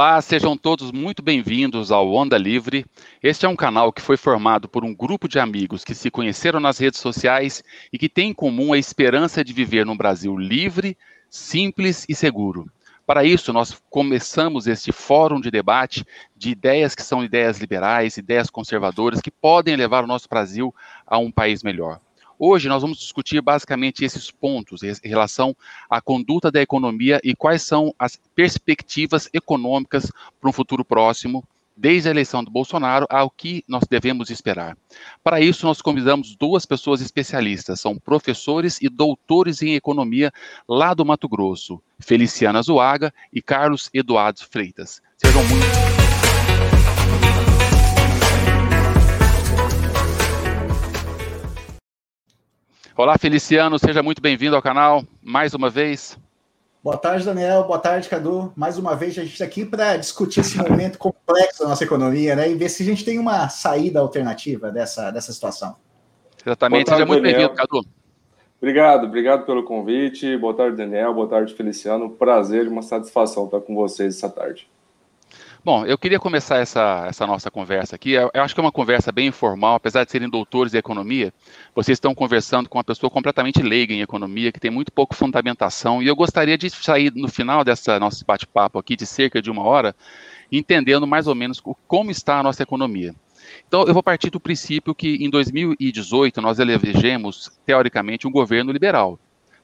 Olá, sejam todos muito bem-vindos ao Onda Livre. Este é um canal que foi formado por um grupo de amigos que se conheceram nas redes sociais e que tem em comum a esperança de viver num Brasil livre, simples e seguro. Para isso, nós começamos este fórum de debate de ideias que são ideias liberais, ideias conservadoras, que podem levar o nosso Brasil a um país melhor. Hoje nós vamos discutir basicamente esses pontos em relação à conduta da economia e quais são as perspectivas econômicas para um futuro próximo, desde a eleição do Bolsonaro ao que nós devemos esperar. Para isso, nós convidamos duas pessoas especialistas, são professores e doutores em economia lá do Mato Grosso, Feliciana Zuaga e Carlos Eduardo Freitas. Sejam muito Olá, Feliciano, seja muito bem-vindo ao canal mais uma vez. Boa tarde, Daniel. Boa tarde, Cadu. Mais uma vez, a gente está aqui para discutir esse momento complexo da nossa economia, né? E ver se a gente tem uma saída alternativa dessa, dessa situação. Exatamente. Tarde, Seja muito bem-vindo, Cadu. Obrigado, obrigado pelo convite. Boa tarde, Daniel. Boa tarde, Feliciano. Prazer e uma satisfação estar com vocês essa tarde. Bom, eu queria começar essa, essa nossa conversa aqui. Eu, eu acho que é uma conversa bem informal, apesar de serem doutores em economia. Vocês estão conversando com uma pessoa completamente leiga em economia, que tem muito pouco fundamentação. E eu gostaria de sair no final dessa nosso bate-papo aqui, de cerca de uma hora, entendendo mais ou menos como está a nossa economia. Então, eu vou partir do princípio que em 2018 nós elegemos, teoricamente, um governo liberal.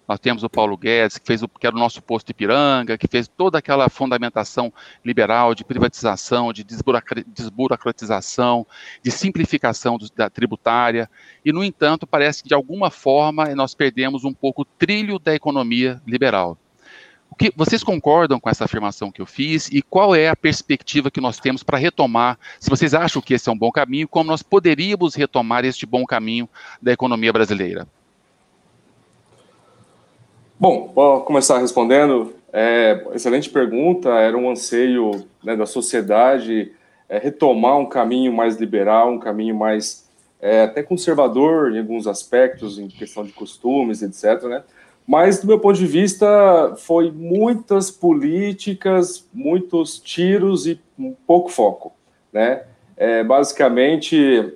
Nós temos o Paulo Guedes, que, fez o, que era o nosso posto de Ipiranga, que fez toda aquela fundamentação liberal de privatização, de desburocratização, de simplificação do, da tributária. E, no entanto, parece que de alguma forma nós perdemos um pouco o trilho da economia liberal. O que, vocês concordam com essa afirmação que eu fiz e qual é a perspectiva que nós temos para retomar? Se vocês acham que esse é um bom caminho, como nós poderíamos retomar este bom caminho da economia brasileira? Bom, vou começar respondendo. É, excelente pergunta. Era um anseio né, da sociedade é, retomar um caminho mais liberal, um caminho mais é, até conservador em alguns aspectos, em questão de costumes, etc. Né? Mas, do meu ponto de vista, foi muitas políticas, muitos tiros e pouco foco. Né? É, basicamente,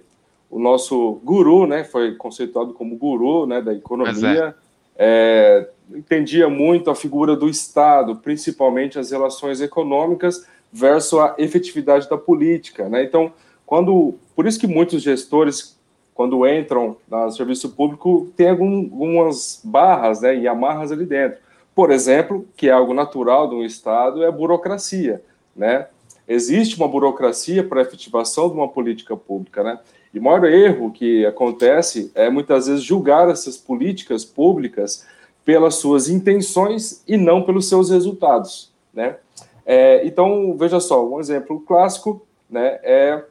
o nosso guru, né, foi conceituado como guru né, da economia, é, entendia muito a figura do Estado, principalmente as relações econômicas versus a efetividade da política, né? Então, quando, por isso que muitos gestores, quando entram no serviço público, têm algumas barras, né, e amarras ali dentro. Por exemplo, que é algo natural de um Estado, é a burocracia, né? Existe uma burocracia para a efetivação de uma política pública, né? E o maior erro que acontece é muitas vezes julgar essas políticas públicas pelas suas intenções e não pelos seus resultados, né? É, então, veja só, um exemplo clássico, né, é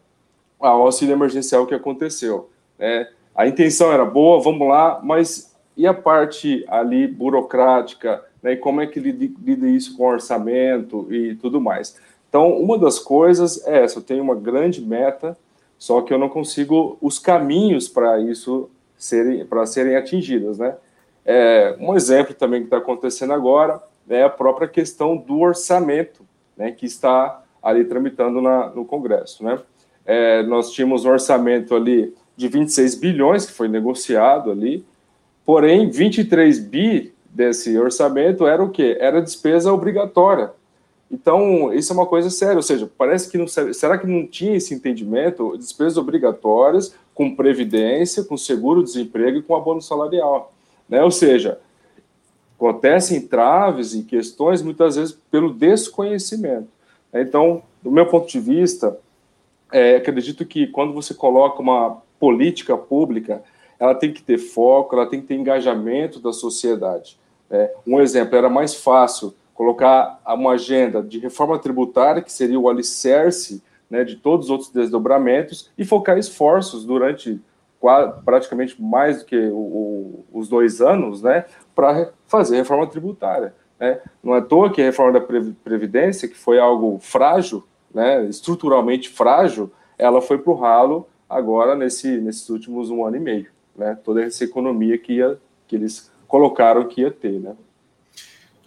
o auxílio emergencial que aconteceu. Né? A intenção era boa, vamos lá, mas e a parte ali burocrática, né, e como é que lida isso com orçamento e tudo mais? Então, uma das coisas é essa, eu tenho uma grande meta, só que eu não consigo os caminhos para isso serem, para serem atingidas, né? É, um exemplo também que está acontecendo agora é a própria questão do orçamento, né, que está ali tramitando na, no Congresso. Né? É, nós tínhamos um orçamento ali de 26 bilhões que foi negociado ali, porém 23 bi desse orçamento era o quê? Era despesa obrigatória. Então, isso é uma coisa séria, ou seja, parece que não será que não tinha esse entendimento? Despesas obrigatórias com previdência, com seguro-desemprego e com abono salarial. Né? Ou seja, acontecem traves e questões muitas vezes pelo desconhecimento. Então, do meu ponto de vista, é, acredito que quando você coloca uma política pública, ela tem que ter foco, ela tem que ter engajamento da sociedade. É, um exemplo, era mais fácil colocar uma agenda de reforma tributária, que seria o alicerce né, de todos os outros desdobramentos, e focar esforços durante praticamente mais do que o, o, os dois anos, né, para fazer reforma tributária. Né? Não é à toa que a reforma da Previdência, que foi algo frágil, né, estruturalmente frágil, ela foi para o ralo agora nesse, nesses últimos um ano e meio. Né? Toda essa economia que, ia, que eles colocaram que ia ter. Né?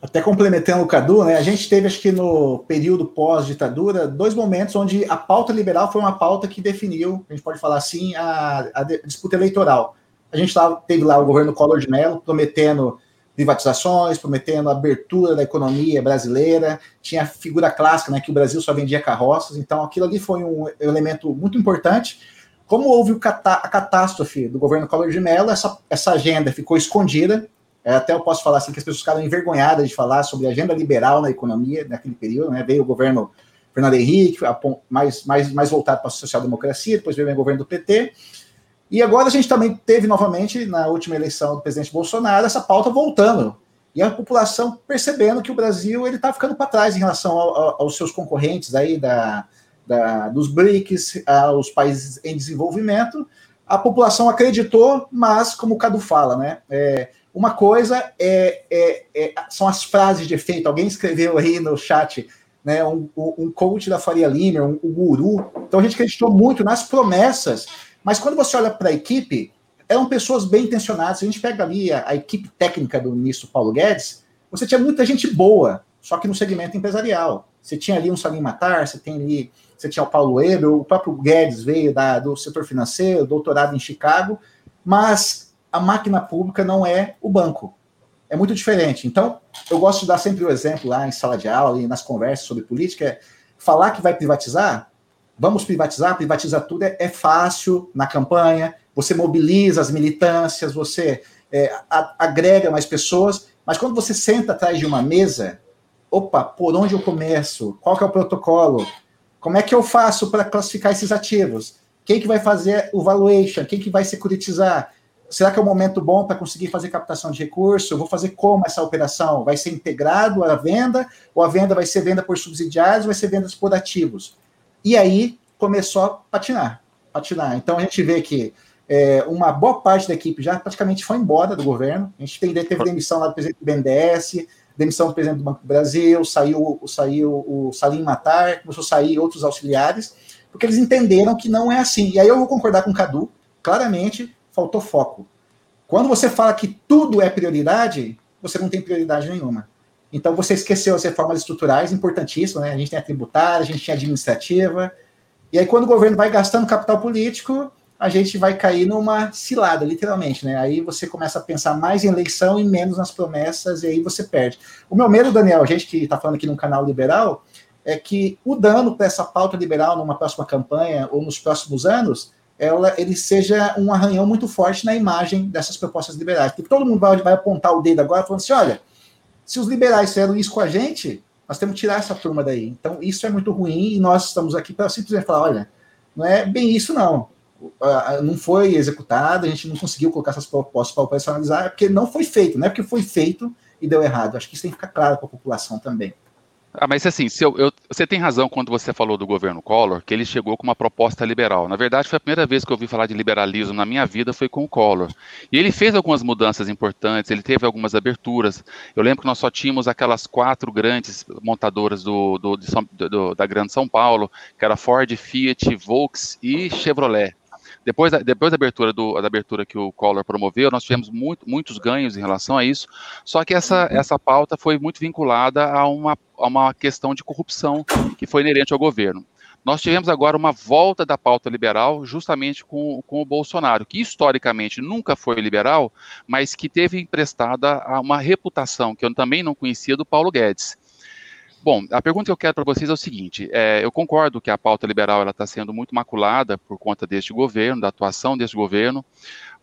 Até complementando o Cadu, né, a gente teve, acho que no período pós-ditadura, dois momentos onde a pauta liberal foi uma pauta que definiu, a gente pode falar assim, a, a disputa eleitoral. A gente tava, teve lá o governo Collor de Mello prometendo privatizações, prometendo abertura da economia brasileira, tinha a figura clássica, né, que o Brasil só vendia carroças, então aquilo ali foi um elemento muito importante. Como houve a catástrofe do governo Collor de Mello, essa, essa agenda ficou escondida, é, até eu posso falar assim que as pessoas ficaram envergonhadas de falar sobre agenda liberal na economia naquele período, né? Veio o governo Fernando Henrique, mais, mais, mais voltado para a social-democracia, depois veio o governo do PT. E agora a gente também teve novamente, na última eleição do presidente Bolsonaro, essa pauta voltando. E a população percebendo que o Brasil ele está ficando para trás em relação ao, ao, aos seus concorrentes aí da, da, dos BRICS, aos países em desenvolvimento. A população acreditou, mas, como o Cadu fala, né? É, uma coisa é, é, é, são as frases de efeito. Alguém escreveu aí no chat, né, um, um coach da Faria Limer, um, um guru. Então a gente acreditou muito nas promessas, mas quando você olha para a equipe, eram pessoas bem intencionadas. A gente pega ali a, a, equipe técnica do ministro Paulo Guedes, você tinha muita gente boa, só que no segmento empresarial. Você tinha ali um Salim Matar, você tem ali, você tinha o Paulo Eber, o próprio Guedes veio da, do setor financeiro, doutorado em Chicago, mas a máquina pública não é o banco. É muito diferente. Então, eu gosto de dar sempre o exemplo lá em sala de aula e nas conversas sobre política, é falar que vai privatizar, vamos privatizar, privatizar tudo é, é fácil na campanha, você mobiliza as militâncias, você é, a, agrega mais pessoas, mas quando você senta atrás de uma mesa, opa, por onde eu começo? Qual que é o protocolo? Como é que eu faço para classificar esses ativos? Quem que vai fazer o valuation? Quem que vai securitizar? Será que é o um momento bom para conseguir fazer captação de recurso? Eu vou fazer como essa operação? Vai ser integrado à venda? Ou a venda vai ser venda por subsidiários ou vai ser vendas por ativos? E aí começou a patinar, patinar. Então a gente vê que é, uma boa parte da equipe já praticamente foi embora do governo. A gente tem, teve demissão lá do presidente do BNDES, demissão do presidente do Banco do Brasil, saiu, saiu o Salim Matar, começou a sair outros auxiliares, porque eles entenderam que não é assim. E aí eu vou concordar com o Cadu, claramente, faltou foco. Quando você fala que tudo é prioridade, você não tem prioridade nenhuma. Então você esqueceu as reformas estruturais, importantíssimas, né? A gente tem a tributária, a gente tem a administrativa. E aí, quando o governo vai gastando capital político, a gente vai cair numa cilada, literalmente, né? Aí você começa a pensar mais em eleição e menos nas promessas, e aí você perde. O meu medo, Daniel, a gente que está falando aqui num canal liberal, é que o dano para essa pauta liberal numa próxima campanha ou nos próximos anos ela, ele seja um arranhão muito forte na imagem dessas propostas liberais. Porque todo mundo vai, vai apontar o dedo agora falando assim: olha, se os liberais fizeram isso com a gente, nós temos que tirar essa turma daí. Então, isso é muito ruim e nós estamos aqui para simplesmente falar: olha, não é bem isso, não. Não foi executado, a gente não conseguiu colocar essas propostas para operacionalizar, porque não foi feito, não é porque foi feito e deu errado. Acho que isso tem que ficar claro para a população também. Ah, mas assim, eu, eu, você tem razão quando você falou do governo Collor, que ele chegou com uma proposta liberal. Na verdade, foi a primeira vez que eu ouvi falar de liberalismo na minha vida, foi com o Collor. E ele fez algumas mudanças importantes, ele teve algumas aberturas. Eu lembro que nós só tínhamos aquelas quatro grandes montadoras do, do, do da Grande São Paulo, que era Ford, Fiat, Volks e Chevrolet. Depois da, depois da abertura, do, da abertura que o Collor promoveu, nós tivemos muito, muitos ganhos em relação a isso, só que essa, uhum. essa pauta foi muito vinculada a uma, a uma questão de corrupção que foi inerente ao governo. Nós tivemos agora uma volta da pauta liberal justamente com, com o Bolsonaro, que historicamente nunca foi liberal, mas que teve emprestada uma reputação que eu também não conhecia do Paulo Guedes. Bom, a pergunta que eu quero para vocês é o seguinte: é, eu concordo que a pauta liberal está sendo muito maculada por conta deste governo, da atuação deste governo,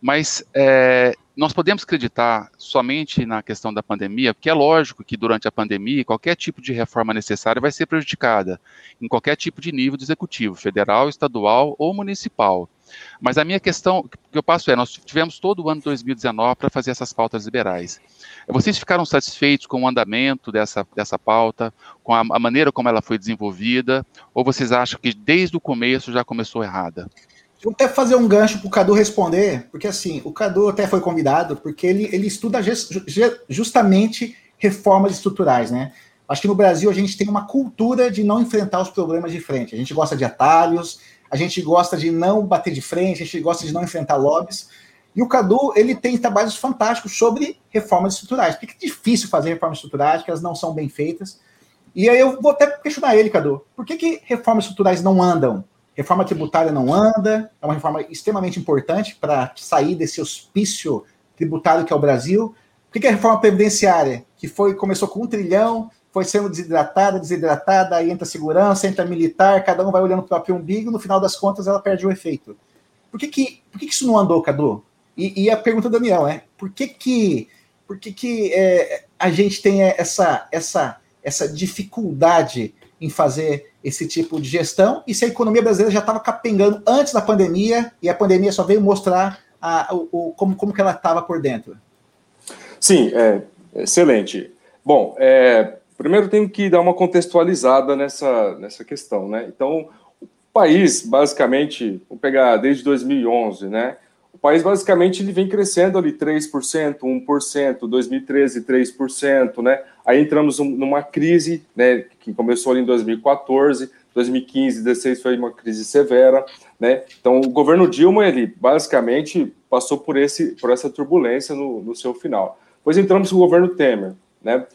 mas é, nós podemos acreditar somente na questão da pandemia, porque é lógico que durante a pandemia qualquer tipo de reforma necessária vai ser prejudicada, em qualquer tipo de nível de executivo, federal, estadual ou municipal. Mas a minha questão que eu passo é: nós tivemos todo o ano 2019 para fazer essas pautas liberais. Vocês ficaram satisfeitos com o andamento dessa, dessa pauta, com a, a maneira como ela foi desenvolvida, ou vocês acham que desde o começo já começou errada? Vou até fazer um gancho para o Cadu responder, porque assim, o Cadu até foi convidado, porque ele, ele estuda justamente reformas estruturais, né? Acho que no Brasil a gente tem uma cultura de não enfrentar os problemas de frente. A gente gosta de atalhos, a gente gosta de não bater de frente, a gente gosta de não enfrentar lobbies. E o Cadu, ele tem trabalhos fantásticos sobre reformas estruturais. Porque é difícil fazer reformas estruturais, que elas não são bem feitas. E aí eu vou até questionar ele, Cadu. Por que, que reformas estruturais não andam? Reforma tributária não anda, é uma reforma extremamente importante para sair desse hospício tributário que é o Brasil. Por que, que a reforma previdenciária, que foi começou com um trilhão, foi sendo desidratada, desidratada, aí entra segurança, entra militar, cada um vai olhando para o próprio umbigo, no final das contas ela perde o efeito. Por que, que, por que, que isso não andou, Cadu? E, e, a pergunta do Daniel é: por que, que, por que, que é, a gente tem essa, essa, essa dificuldade em fazer esse tipo de gestão? E se a economia brasileira já estava capengando antes da pandemia e a pandemia só veio mostrar a, o, o, como, como que ela estava por dentro? Sim, é, excelente. Bom, é, primeiro tenho que dar uma contextualizada nessa, nessa questão, né? Então, o país, basicamente, vamos pegar desde 2011, né? O país, basicamente, ele vem crescendo ali 3%, 1%, 2013, 3%, né? Aí entramos numa crise, né, que começou ali em 2014, 2015, 2016 foi uma crise severa, né? Então, o governo Dilma, ele basicamente passou por, esse, por essa turbulência no, no seu final. Depois entramos no governo Temer, né?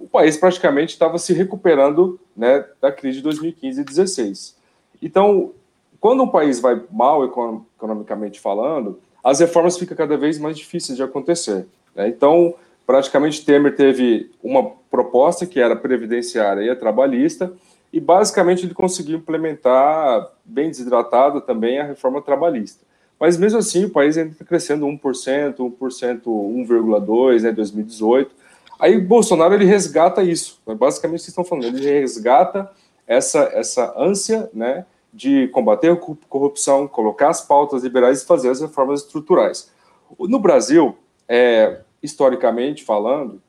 O país praticamente estava se recuperando, né, da crise de 2015 e 2016. Então, quando um país vai mal economicamente falando, as reformas ficam cada vez mais difíceis de acontecer. Né? Então, praticamente Temer teve uma proposta que era previdenciária e a trabalhista, e basicamente ele conseguiu implementar, bem desidratado também, a reforma trabalhista. Mas mesmo assim, o país ainda está crescendo 1%, 1%, 1,2% em 2018. Aí Bolsonaro ele resgata isso. Né? Basicamente, vocês estão falando, ele resgata essa, essa ânsia né, de combater a corrupção, colocar as pautas liberais e fazer as reformas estruturais. No Brasil, é, historicamente falando,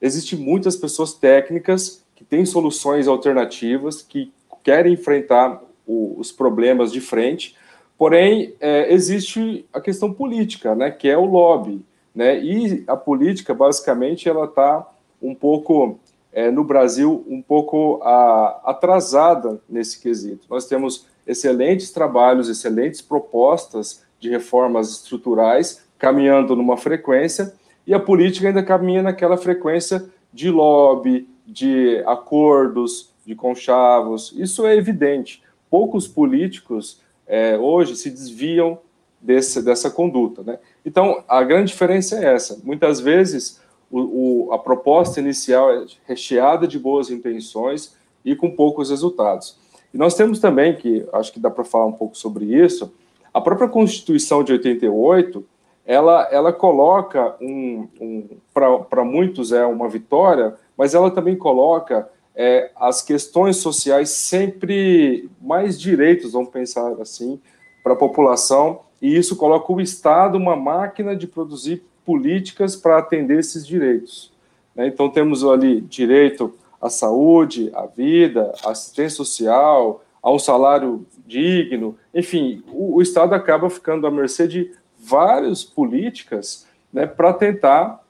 existem muitas pessoas técnicas que têm soluções alternativas, que querem enfrentar o, os problemas de frente, porém, é, existe a questão política, né, que é o lobby, né, e a política, basicamente, ela está um pouco é, no Brasil um pouco a, atrasada nesse quesito. Nós temos excelentes trabalhos, excelentes propostas de reformas estruturais caminhando numa frequência e a política ainda caminha naquela frequência de lobby, de acordos, de conchavos. Isso é evidente. Poucos políticos é, hoje se desviam desse, dessa conduta. Né? Então, a grande diferença é essa. Muitas vezes o, o, a proposta inicial é recheada de boas intenções e com poucos resultados. E nós temos também, que acho que dá para falar um pouco sobre isso, a própria Constituição de 88, ela, ela coloca um, um para muitos é uma vitória, mas ela também coloca é, as questões sociais sempre mais direitos, vamos pensar assim, para a população, e isso coloca o Estado uma máquina de produzir políticas para atender esses direitos. Né? Então, temos ali direito à saúde, à vida, à assistência social, a um salário digno, enfim, o, o Estado acaba ficando à mercê de várias políticas né, para tentar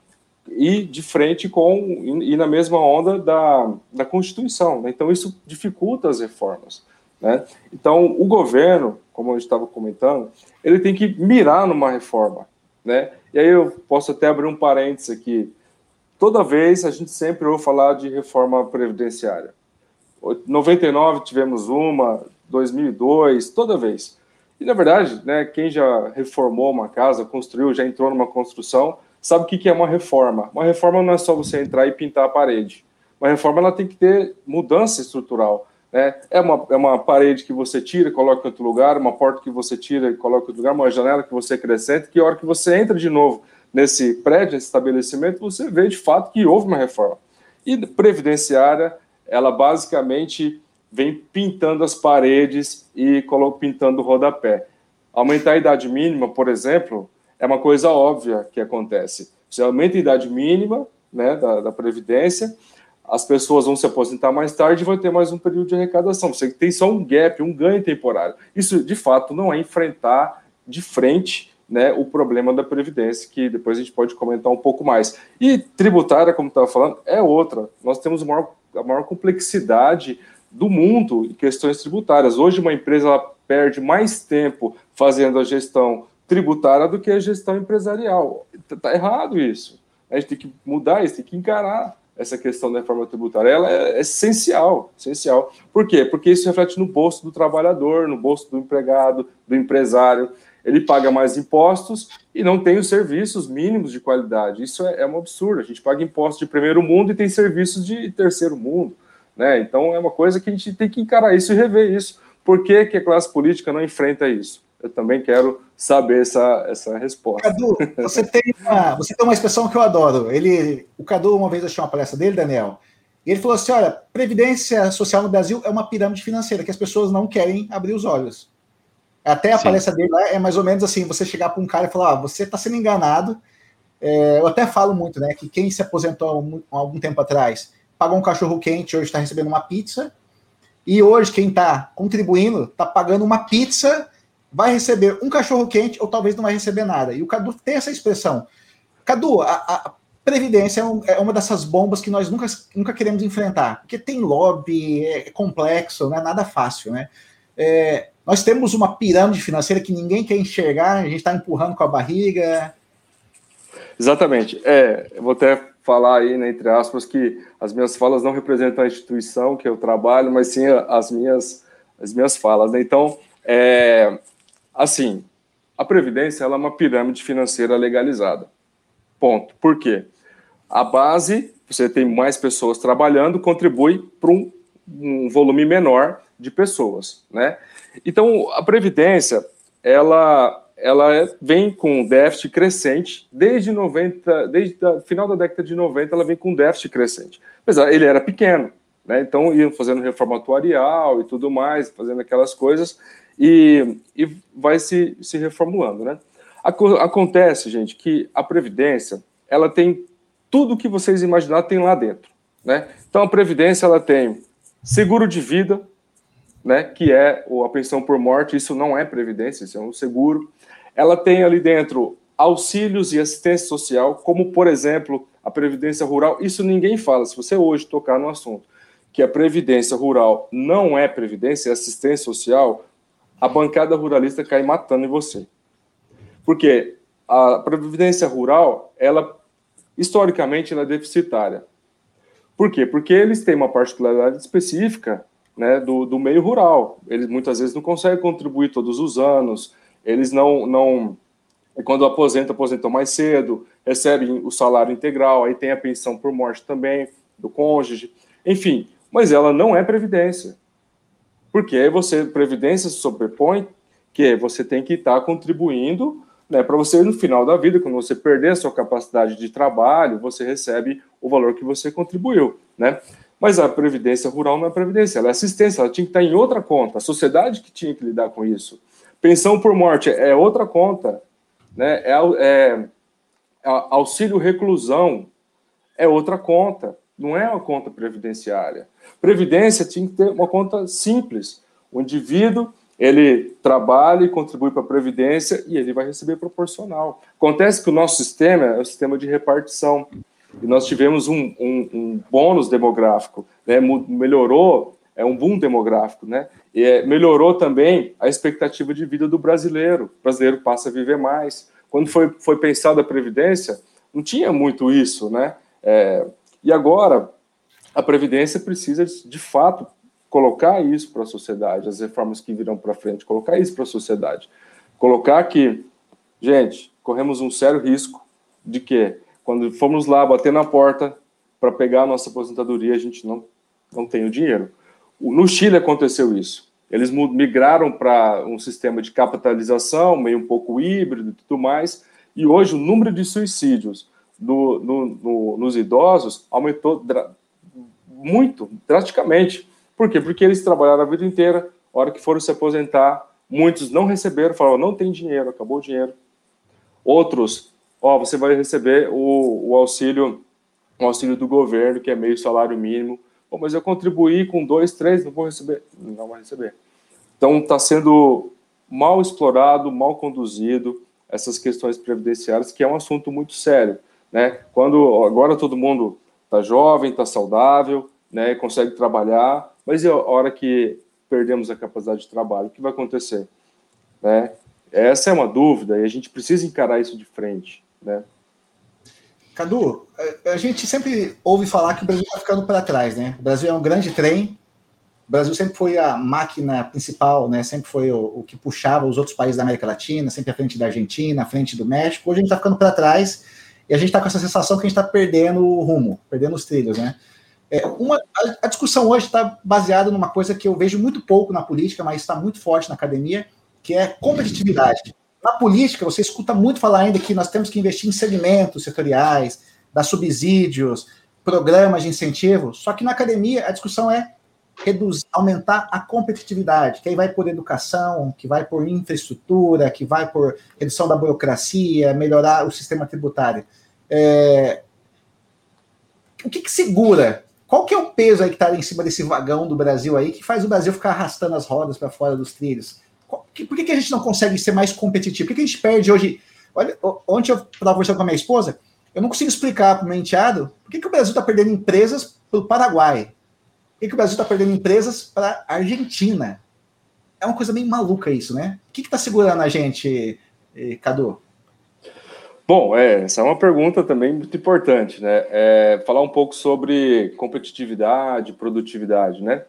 ir de frente com e na mesma onda da, da Constituição. Né? Então, isso dificulta as reformas. Né? Então, o governo, como eu estava comentando, ele tem que mirar numa reforma. Né? E aí eu posso até abrir um parênteses aqui. Toda vez a gente sempre ouve falar de reforma previdenciária. 99 tivemos uma, 2002, toda vez. E na verdade, né, quem já reformou uma casa, construiu, já entrou numa construção, sabe o que é uma reforma. Uma reforma não é só você entrar e pintar a parede. Uma reforma ela tem que ter mudança estrutural. Né? É, uma, é uma parede que você tira e coloca em outro lugar, uma porta que você tira e coloca em outro lugar, uma janela que você acrescenta, que a hora que você entra de novo nesse prédio, nesse estabelecimento, você vê de fato que houve uma reforma. E previdenciária, ela basicamente vem pintando as paredes e pintando o rodapé. Aumentar a idade mínima, por exemplo, é uma coisa óbvia que acontece. Você aumenta a idade mínima né, da, da Previdência, as pessoas vão se aposentar mais tarde e vai ter mais um período de arrecadação. Você tem só um gap, um ganho temporário. Isso, de fato, não é enfrentar de frente né, o problema da Previdência, que depois a gente pode comentar um pouco mais. E tributária, como estava falando, é outra. Nós temos a maior, a maior complexidade do mundo em questões tributárias. Hoje, uma empresa ela perde mais tempo fazendo a gestão tributária do que a gestão empresarial. Está errado isso. A gente tem que mudar isso, tem que encarar essa questão da reforma tributária. Ela é essencial, essencial. Por quê? Porque isso reflete no bolso do trabalhador, no bolso do empregado, do empresário. Ele paga mais impostos e não tem os serviços mínimos de qualidade. Isso é, é um absurdo. A gente paga impostos de primeiro mundo e tem serviços de terceiro mundo. Né? Então é uma coisa que a gente tem que encarar isso e rever isso. Por que, que a classe política não enfrenta isso? Eu também quero saber essa, essa resposta. Cadu, você tem, uma, você tem uma expressão que eu adoro. Ele, o Cadu, uma vez eu achei uma palestra dele, Daniel, e ele falou assim: olha, previdência social no Brasil é uma pirâmide financeira que as pessoas não querem abrir os olhos. Até a Sim. palestra dele lá é mais ou menos assim: você chegar para um cara e falar, ah, você está sendo enganado. É, eu até falo muito, né, que quem se aposentou há algum tempo atrás pagou um cachorro quente, hoje está recebendo uma pizza. E hoje, quem está contribuindo está pagando uma pizza, vai receber um cachorro quente ou talvez não vai receber nada. E o Cadu tem essa expressão. Cadu, a, a Previdência é, um, é, uma dessas bombas que nós nunca, nunca queremos enfrentar, porque tem lobby, é complexo, não é nada fácil, né? É, nós temos uma pirâmide financeira que ninguém quer enxergar, a gente está empurrando com a barriga. Exatamente. É, eu vou até falar aí, né, entre aspas, que as minhas falas não representam a instituição que eu trabalho, mas sim as minhas, as minhas falas. Né? Então, é, assim, a Previdência é uma pirâmide financeira legalizada. Ponto. Por quê? A base, você tem mais pessoas trabalhando, contribui para um, um volume menor de pessoas, né? Então, a Previdência, ela ela é, vem com déficit crescente desde 90, desde o final da década de 90, ela vem com déficit crescente. Apesar, ele era pequeno, né? Então iam fazendo reforma atuarial e tudo mais, fazendo aquelas coisas e, e vai se, se reformulando, né? Acontece, gente, que a previdência ela tem tudo que vocês imaginar tem lá dentro, né? Então a previdência ela tem seguro de vida, né? Que é a pensão por morte. Isso não é previdência, isso é um seguro ela tem ali dentro auxílios e assistência social, como, por exemplo, a Previdência Rural. Isso ninguém fala. Se você hoje tocar no assunto que a Previdência Rural não é Previdência, é assistência social, a bancada ruralista cai matando em você. Porque a Previdência Rural, ela, historicamente, ela é deficitária. Por quê? Porque eles têm uma particularidade específica né, do, do meio rural. Eles muitas vezes não conseguem contribuir todos os anos, eles não, não quando aposenta, aposentam mais cedo, recebem o salário integral, aí tem a pensão por morte também do cônjuge, enfim, mas ela não é previdência. Porque aí você, previdência se sobrepõe que você tem que estar contribuindo né, para você, no final da vida, quando você perder a sua capacidade de trabalho, você recebe o valor que você contribuiu, né? Mas a previdência rural não é previdência, ela é assistência, ela tinha que estar em outra conta, a sociedade que tinha que lidar com isso. Pensão por morte é outra conta, né? É, é, auxílio reclusão é outra conta, não é uma conta previdenciária. Previdência tinha que ter uma conta simples. O indivíduo ele trabalha e contribui para a previdência e ele vai receber proporcional. Acontece que o nosso sistema é o sistema de repartição e nós tivemos um, um, um bônus demográfico, né? melhorou é um boom demográfico, né? E é, melhorou também a expectativa de vida do brasileiro. O brasileiro passa a viver mais. Quando foi, foi pensada a Previdência, não tinha muito isso, né? É, e agora, a Previdência precisa, de fato, colocar isso para a sociedade, as reformas que virão para frente, colocar isso para a sociedade. Colocar que, gente, corremos um sério risco de que, quando formos lá bater na porta para pegar a nossa aposentadoria, a gente não, não tem o dinheiro. No Chile aconteceu isso. Eles migraram para um sistema de capitalização, meio um pouco híbrido e tudo mais, e hoje o número de suicídios no, no, no, nos idosos aumentou dra muito, drasticamente. Por quê? Porque eles trabalharam a vida inteira, hora que foram se aposentar, muitos não receberam, falaram, não tem dinheiro, acabou o dinheiro. Outros, ó, você vai receber o, o auxílio, o auxílio do governo, que é meio salário mínimo, Pô, mas eu contribuí com dois, três, não vou receber. Não vai receber. Então, está sendo mal explorado, mal conduzido essas questões previdenciárias, que é um assunto muito sério. Né? Quando agora todo mundo está jovem, está saudável, né, consegue trabalhar, mas e a hora que perdemos a capacidade de trabalho, o que vai acontecer? Né? Essa é uma dúvida e a gente precisa encarar isso de frente, né? Cadu, a gente sempre ouve falar que o Brasil está ficando para trás, né? O Brasil é um grande trem, o Brasil sempre foi a máquina principal, né? Sempre foi o, o, que puxava os outros países da América Latina, sempre à frente da Argentina, à frente do México. Hoje a gente está ficando para trás e a gente está com essa sensação que a gente está perdendo o rumo, perdendo os trilhos, né? É, uma, a, a discussão hoje está baseada numa coisa que eu vejo muito pouco na política, mas está muito forte na academia, que é competitividade. Na política, você escuta muito falar ainda que nós temos que investir em segmentos setoriais, dar subsídios, programas de incentivo, só que na academia a discussão é reduzir, aumentar a competitividade, que aí vai por educação, que vai por infraestrutura, que vai por redução da burocracia, melhorar o sistema tributário. É... O que, que segura? Qual que é o peso aí que está em cima desse vagão do Brasil aí que faz o Brasil ficar arrastando as rodas para fora dos trilhos? Por que, que a gente não consegue ser mais competitivo? Por que, que a gente perde hoje? Olha, ontem eu estava conversando com a minha esposa, eu não consigo explicar para o meu enteado por que, que o Brasil está perdendo empresas para o Paraguai, que, que o Brasil está perdendo empresas para a Argentina? É uma coisa bem maluca isso, né? O que está segurando a gente, eh, Cadu? Bom, é, essa é uma pergunta também muito importante, né? É, falar um pouco sobre competitividade, produtividade, né?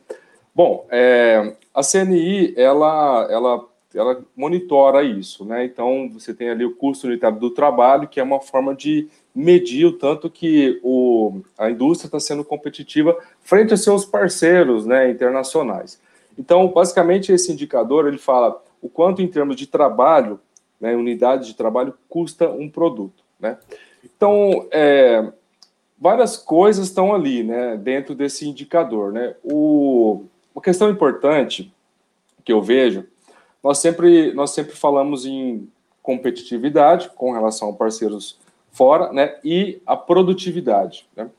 Bom, é, a CNI, ela, ela, ela monitora isso, né? Então, você tem ali o custo unitário do trabalho, que é uma forma de medir o tanto que o, a indústria está sendo competitiva frente a seus parceiros né, internacionais. Então, basicamente, esse indicador ele fala o quanto, em termos de trabalho, né, unidade de trabalho, custa um produto. Né? Então, é, várias coisas estão ali né, dentro desse indicador. Né? O, uma questão importante que eu vejo, nós sempre, nós sempre falamos em competitividade com relação a parceiros fora, né, e a produtividade. Né?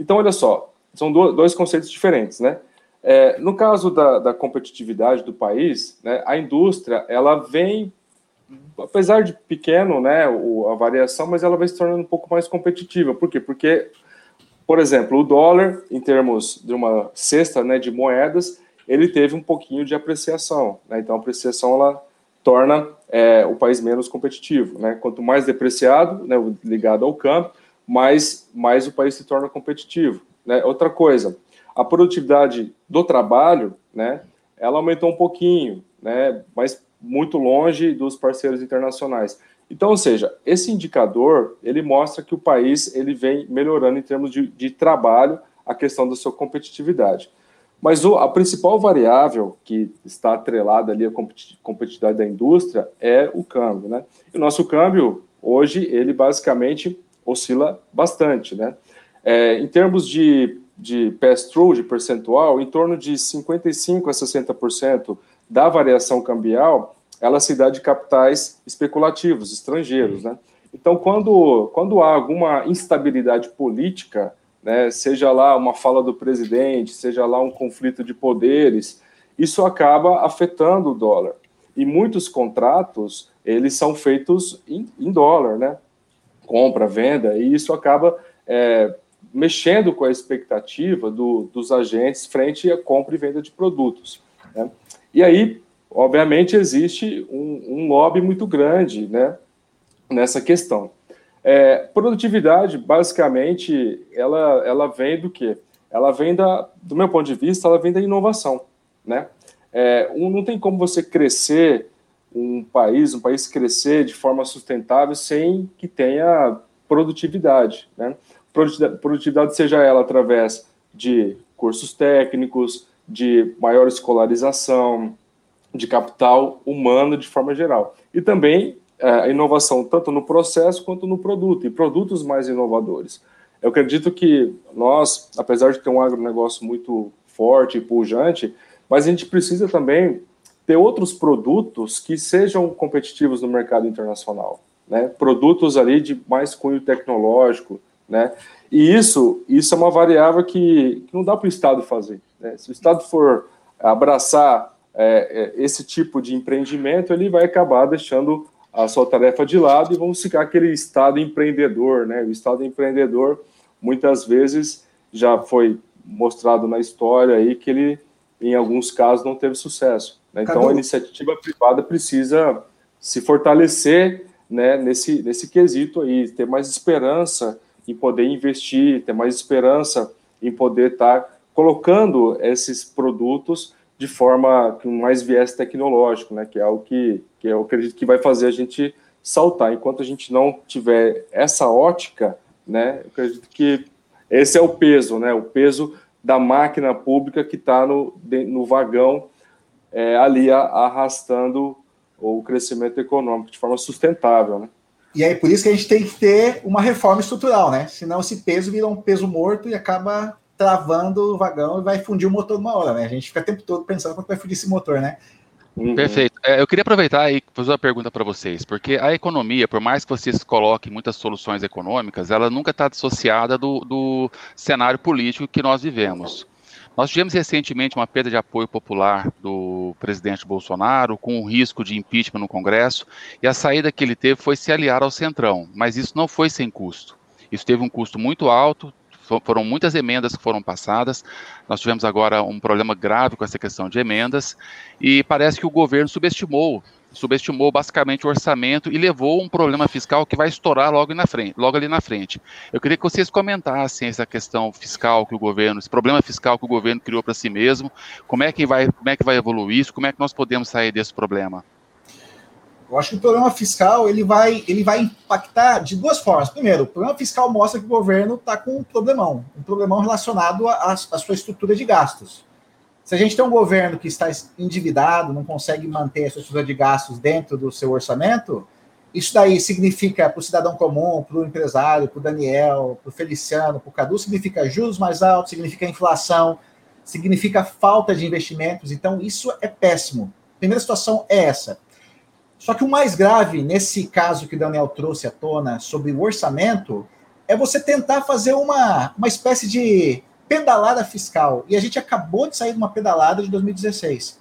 Então, olha só, são dois conceitos diferentes, né? É, no caso da, da, competitividade do país, né, a indústria ela vem, apesar de pequeno, né, o, a variação, mas ela vai se tornando um pouco mais competitiva. Por quê? Porque, por exemplo, o dólar, em termos de uma cesta né, de moedas, ele teve um pouquinho de apreciação. Né? Então, a apreciação ela torna é, o país menos competitivo. Né? Quanto mais depreciado, né, ligado ao câmbio, mais, mais o país se torna competitivo. Né? Outra coisa, a produtividade do trabalho, né, ela aumentou um pouquinho, né, mas muito longe dos parceiros internacionais. Então, ou seja, esse indicador ele mostra que o país ele vem melhorando em termos de, de trabalho a questão da sua competitividade. Mas o, a principal variável que está atrelada ali à competitividade da indústria é o câmbio, né? E o nosso câmbio, hoje, ele basicamente oscila bastante, né? É, em termos de, de pass-through, de percentual, em torno de 55% a 60% da variação cambial, ela se dá de capitais especulativos, estrangeiros, né? Então, quando, quando há alguma instabilidade política, né, seja lá uma fala do presidente, seja lá um conflito de poderes, isso acaba afetando o dólar. E muitos contratos, eles são feitos em, em dólar, né? Compra, venda, e isso acaba é, mexendo com a expectativa do, dos agentes frente à compra e venda de produtos. Né? E aí, obviamente, existe um, um lobby muito grande né, nessa questão. É, produtividade, basicamente, ela, ela vem do quê? Ela vem da, do meu ponto de vista, ela vem da inovação, né? É, um, não tem como você crescer um país, um país crescer de forma sustentável sem que tenha produtividade, né? Produtividade seja ela através de cursos técnicos, de maior escolarização, de capital humano de forma geral. E também a inovação tanto no processo quanto no produto, e produtos mais inovadores. Eu acredito que nós, apesar de ter um agronegócio muito forte e pujante, mas a gente precisa também ter outros produtos que sejam competitivos no mercado internacional, né? Produtos ali de mais cunho tecnológico, né? E isso, isso é uma variável que, que não dá para o Estado fazer. Né? Se o Estado for abraçar é, é, esse tipo de empreendimento, ele vai acabar deixando a sua tarefa de lado e vamos ficar aquele estado empreendedor, né? O estado empreendedor muitas vezes já foi mostrado na história aí que ele, em alguns casos, não teve sucesso. Né? Então, a iniciativa privada precisa se fortalecer né, nesse, nesse quesito aí, ter mais esperança em poder investir, ter mais esperança em poder estar tá colocando esses produtos de forma com mais viés tecnológico, né, que é algo que, que eu acredito que vai fazer a gente saltar. Enquanto a gente não tiver essa ótica, né, eu acredito que esse é o peso, né, o peso da máquina pública que está no, no vagão é, ali arrastando o crescimento econômico de forma sustentável, né? E aí, por isso que a gente tem que ter uma reforma estrutural, né? Senão esse peso vira um peso morto e acaba travando o vagão e vai fundir o motor numa hora, né? A gente fica o tempo todo pensando quando vai fundir esse motor, né? Uhum. Perfeito. É, eu queria aproveitar e fazer uma pergunta para vocês, porque a economia, por mais que vocês coloquem muitas soluções econômicas, ela nunca está dissociada do, do cenário político que nós vivemos. Nós tivemos recentemente uma perda de apoio popular do presidente Bolsonaro, com o risco de impeachment no Congresso, e a saída que ele teve foi se aliar ao Centrão, mas isso não foi sem custo. Isso teve um custo muito alto, foram muitas emendas que foram passadas. Nós tivemos agora um problema grave com essa questão de emendas e parece que o governo subestimou, subestimou basicamente o orçamento e levou um problema fiscal que vai estourar logo, na frente, logo ali na frente. Eu queria que vocês comentassem essa questão fiscal que o governo, esse problema fiscal que o governo criou para si mesmo, como é que vai, como é que vai evoluir isso, como é que nós podemos sair desse problema? Eu acho que o problema fiscal ele vai, ele vai impactar de duas formas. Primeiro, o problema fiscal mostra que o governo está com um problemão, um problemão relacionado à sua estrutura de gastos. Se a gente tem um governo que está endividado, não consegue manter a sua estrutura de gastos dentro do seu orçamento, isso daí significa para o cidadão comum, para o empresário, para o Daniel, para o Feliciano, para o Cadu, significa juros mais altos, significa inflação, significa falta de investimentos. Então, isso é péssimo. A primeira situação é essa. Só que o mais grave, nesse caso que o Daniel trouxe à tona sobre o orçamento, é você tentar fazer uma, uma espécie de pedalada fiscal. E a gente acabou de sair de uma pedalada de 2016.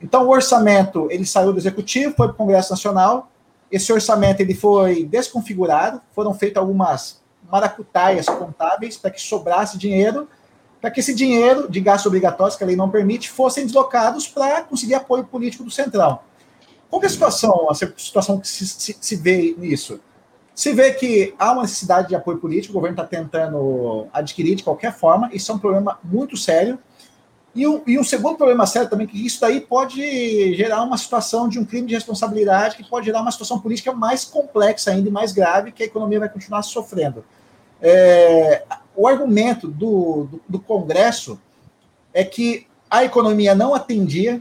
Então, o orçamento, ele saiu do Executivo, foi para o Congresso Nacional, esse orçamento ele foi desconfigurado, foram feitas algumas maracutaias contábeis para que sobrasse dinheiro, para que esse dinheiro de gastos obrigatórios, que a lei não permite, fossem deslocados para conseguir apoio político do Centrão. Qual é a situação, a situação que se, se, se vê nisso? Se vê que há uma necessidade de apoio político, o governo está tentando adquirir de qualquer forma, isso é um problema muito sério. E um, e um, segundo problema sério também, que isso daí pode gerar uma situação de um crime de responsabilidade, que pode gerar uma situação política mais complexa ainda e mais grave, que a economia vai continuar sofrendo. É, o argumento do, do, do Congresso é que a economia não atendia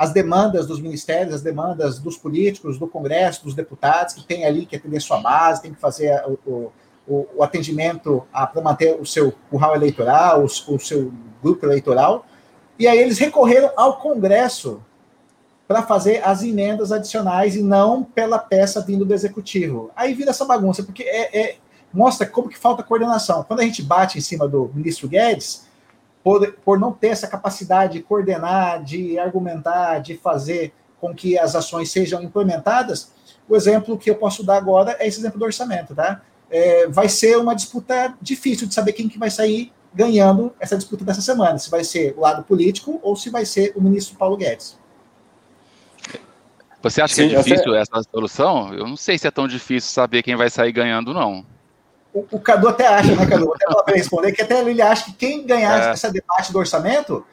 as demandas dos ministérios, as demandas dos políticos, do Congresso, dos deputados, que tem ali que atender sua base, tem que fazer o, o, o atendimento para manter o seu curral eleitoral, o, o seu grupo eleitoral. E aí eles recorreram ao Congresso para fazer as emendas adicionais e não pela peça vindo do executivo. Aí vira essa bagunça, porque é, é, mostra como que falta coordenação. Quando a gente bate em cima do ministro Guedes, por, por não ter essa capacidade de coordenar, de argumentar, de fazer com que as ações sejam implementadas, o exemplo que eu posso dar agora é esse exemplo do orçamento, tá? É, vai ser uma disputa difícil de saber quem que vai sair ganhando essa disputa dessa semana, se vai ser o lado político ou se vai ser o ministro Paulo Guedes. Você acha Sim, que é difícil essa solução? Eu não sei se é tão difícil saber quem vai sair ganhando, não o, o Cadu até acha, né, Cadu? Até para responder, que até ele acha que quem ganhar é. essa debate do orçamento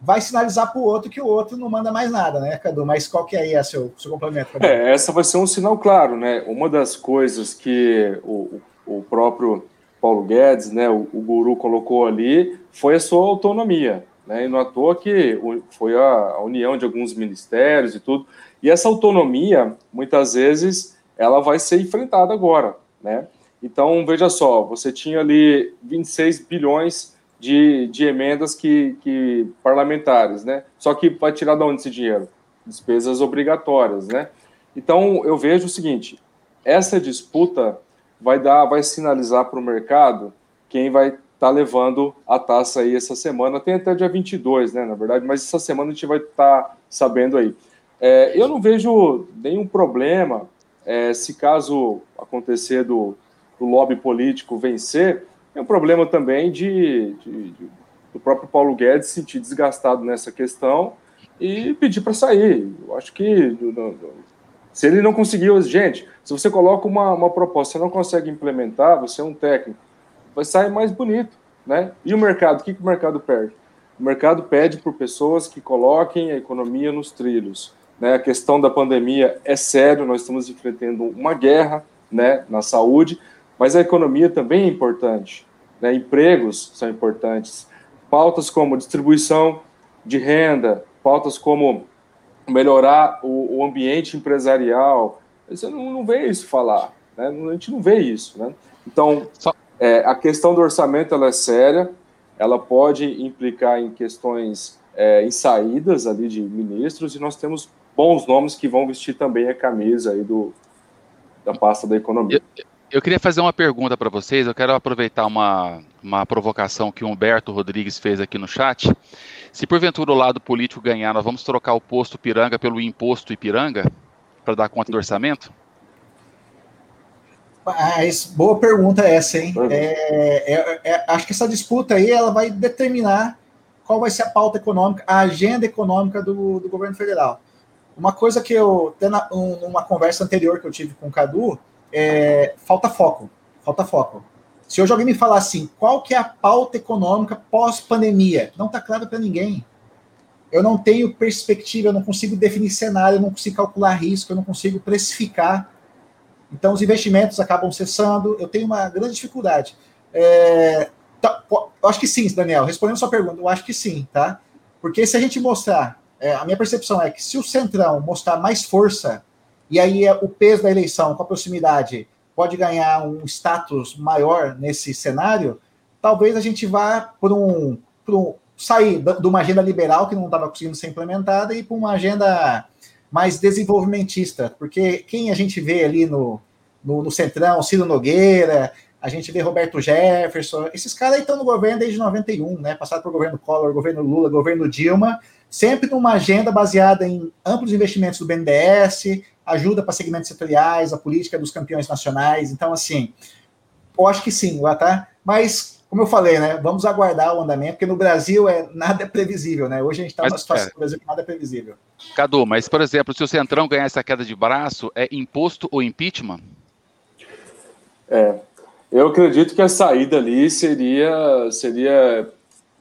vai sinalizar para o outro que o outro não manda mais nada, né, Cadu? Mas qual que é aí o seu, seu complemento? Cadu? É, essa vai ser um sinal claro, né? Uma das coisas que o, o próprio Paulo Guedes, né, o, o guru colocou ali, foi a sua autonomia, né? E não à toa que foi a, a união de alguns ministérios e tudo. E essa autonomia, muitas vezes, ela vai ser enfrentada agora, né? Então, veja só, você tinha ali 26 bilhões de, de emendas que, que parlamentares, né? Só que vai tirar de onde esse dinheiro? Despesas obrigatórias, né? Então, eu vejo o seguinte, essa disputa vai dar, vai sinalizar para o mercado quem vai estar tá levando a taça aí essa semana, tem até dia 22, né, na verdade, mas essa semana a gente vai estar tá sabendo aí. É, eu não vejo nenhum problema é, se caso acontecer do, do lobby político vencer, é um problema também de, de, de do próprio Paulo Guedes se sentir desgastado nessa questão e pedir para sair. Eu acho que Se ele não conseguiu, gente, se você coloca uma, uma proposta e não consegue implementar, você é um técnico, vai sair mais bonito, né? E o mercado, o que, que o mercado perde? O mercado pede por pessoas que coloquem a economia nos trilhos. Né? A questão da pandemia é sério, nós estamos enfrentando uma guerra né, na saúde, mas a economia também é importante. Né? Empregos são importantes. Pautas como distribuição de renda, pautas como melhorar o, o ambiente empresarial. Você não, não vê isso falar, né? a gente não vê isso. Né? Então, é, a questão do orçamento ela é séria, ela pode implicar em questões, é, em saídas ali de ministros, e nós temos bons nomes que vão vestir também a camisa aí do, da pasta da economia. Eu, eu queria fazer uma pergunta para vocês, eu quero aproveitar uma, uma provocação que o Humberto Rodrigues fez aqui no chat. Se porventura o lado político ganhar, nós vamos trocar o posto Piranga pelo imposto Ipiranga para dar conta do orçamento? Mas, boa pergunta essa, hein? É, é, é, acho que essa disputa aí ela vai determinar qual vai ser a pauta econômica, a agenda econômica do, do governo federal. Uma coisa que eu, numa conversa anterior que eu tive com o Cadu, é, falta foco. Falta foco. Se hoje alguém me falar assim, qual que é a pauta econômica pós-pandemia? Não está claro para ninguém. Eu não tenho perspectiva, eu não consigo definir cenário, eu não consigo calcular risco, eu não consigo precificar. Então, os investimentos acabam cessando. Eu tenho uma grande dificuldade. É, tá, eu acho que sim, Daniel. Respondendo sua pergunta, eu acho que sim, tá? Porque se a gente mostrar, é, a minha percepção é que se o Centrão mostrar mais força, e aí é o peso da eleição com a proximidade pode ganhar um status maior nesse cenário, talvez a gente vá por um, um sair de uma agenda liberal que não estava conseguindo ser implementada e para uma agenda mais desenvolvimentista, porque quem a gente vê ali no, no, no Centrão, Ciro Nogueira, a gente vê Roberto Jefferson, esses caras estão no governo desde 91, né? Passaram por governo Collor, governo Lula, governo Dilma, sempre numa agenda baseada em amplos investimentos do BNDES, ajuda para segmentos setoriais, a política dos campeões nacionais. Então, assim, eu acho que sim, tá? Mas, como eu falei, né? Vamos aguardar o andamento, porque no Brasil é nada é previsível, né? Hoje a gente está numa situação no Brasil que nada é previsível. Cadu, mas, por exemplo, se o Centrão ganhar essa queda de braço, é imposto ou impeachment? É, eu acredito que a saída ali seria, seria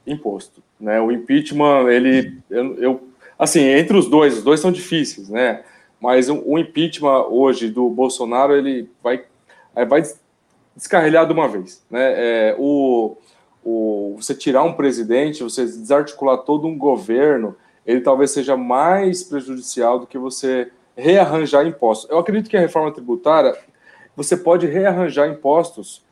imposto. Né? O impeachment, ele. Eu, eu, assim, entre os dois, os dois são difíceis, né? Mas o, impeachment hoje do Bolsonaro, ele vai, vai descarrilhar de uma vez. Né? É, o, o, você tirar um presidente, você desarticular todo um governo, ele talvez seja mais prejudicial do que você rearranjar impostos. Eu acredito que a reforma tributária você pode rearranjar impostos.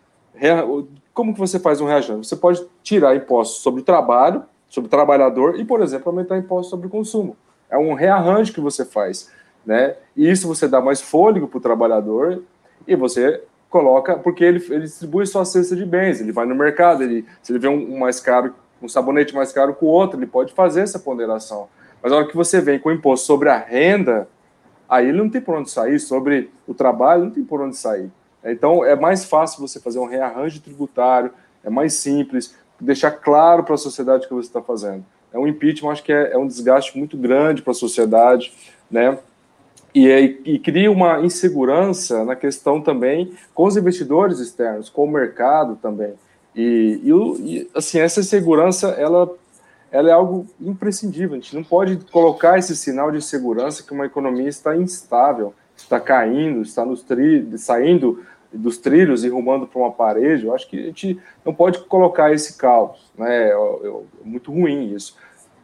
Como que você faz um rearranjo? Você pode tirar impostos sobre o trabalho, sobre o trabalhador, e, por exemplo, aumentar impostos sobre o consumo. É um rearranjo que você faz. Né? E isso você dá mais fôlego para o trabalhador e você coloca, porque ele, ele distribui sua cesta de bens, ele vai no mercado, ele, se ele vê um, um mais caro, um sabonete mais caro que o outro, ele pode fazer essa ponderação. Mas na hora que você vem com o imposto sobre a renda, aí ele não tem por onde sair, sobre o trabalho não tem por onde sair. Então é mais fácil você fazer um rearranjo tributário, é mais simples, deixar claro para a sociedade o que você está fazendo. É um impeachment, acho que é, é um desgaste muito grande para a sociedade, né? E, e, cria uma insegurança na questão também com os investidores externos, com o mercado também. E, e, e assim, essa insegurança, ela ela é algo imprescindível. A gente não pode colocar esse sinal de segurança que uma economia está instável, está caindo, está nos tri... saindo dos trilhos e rumando para uma parede. Eu acho que a gente não pode colocar esse caos. Né? É, é, é muito ruim isso.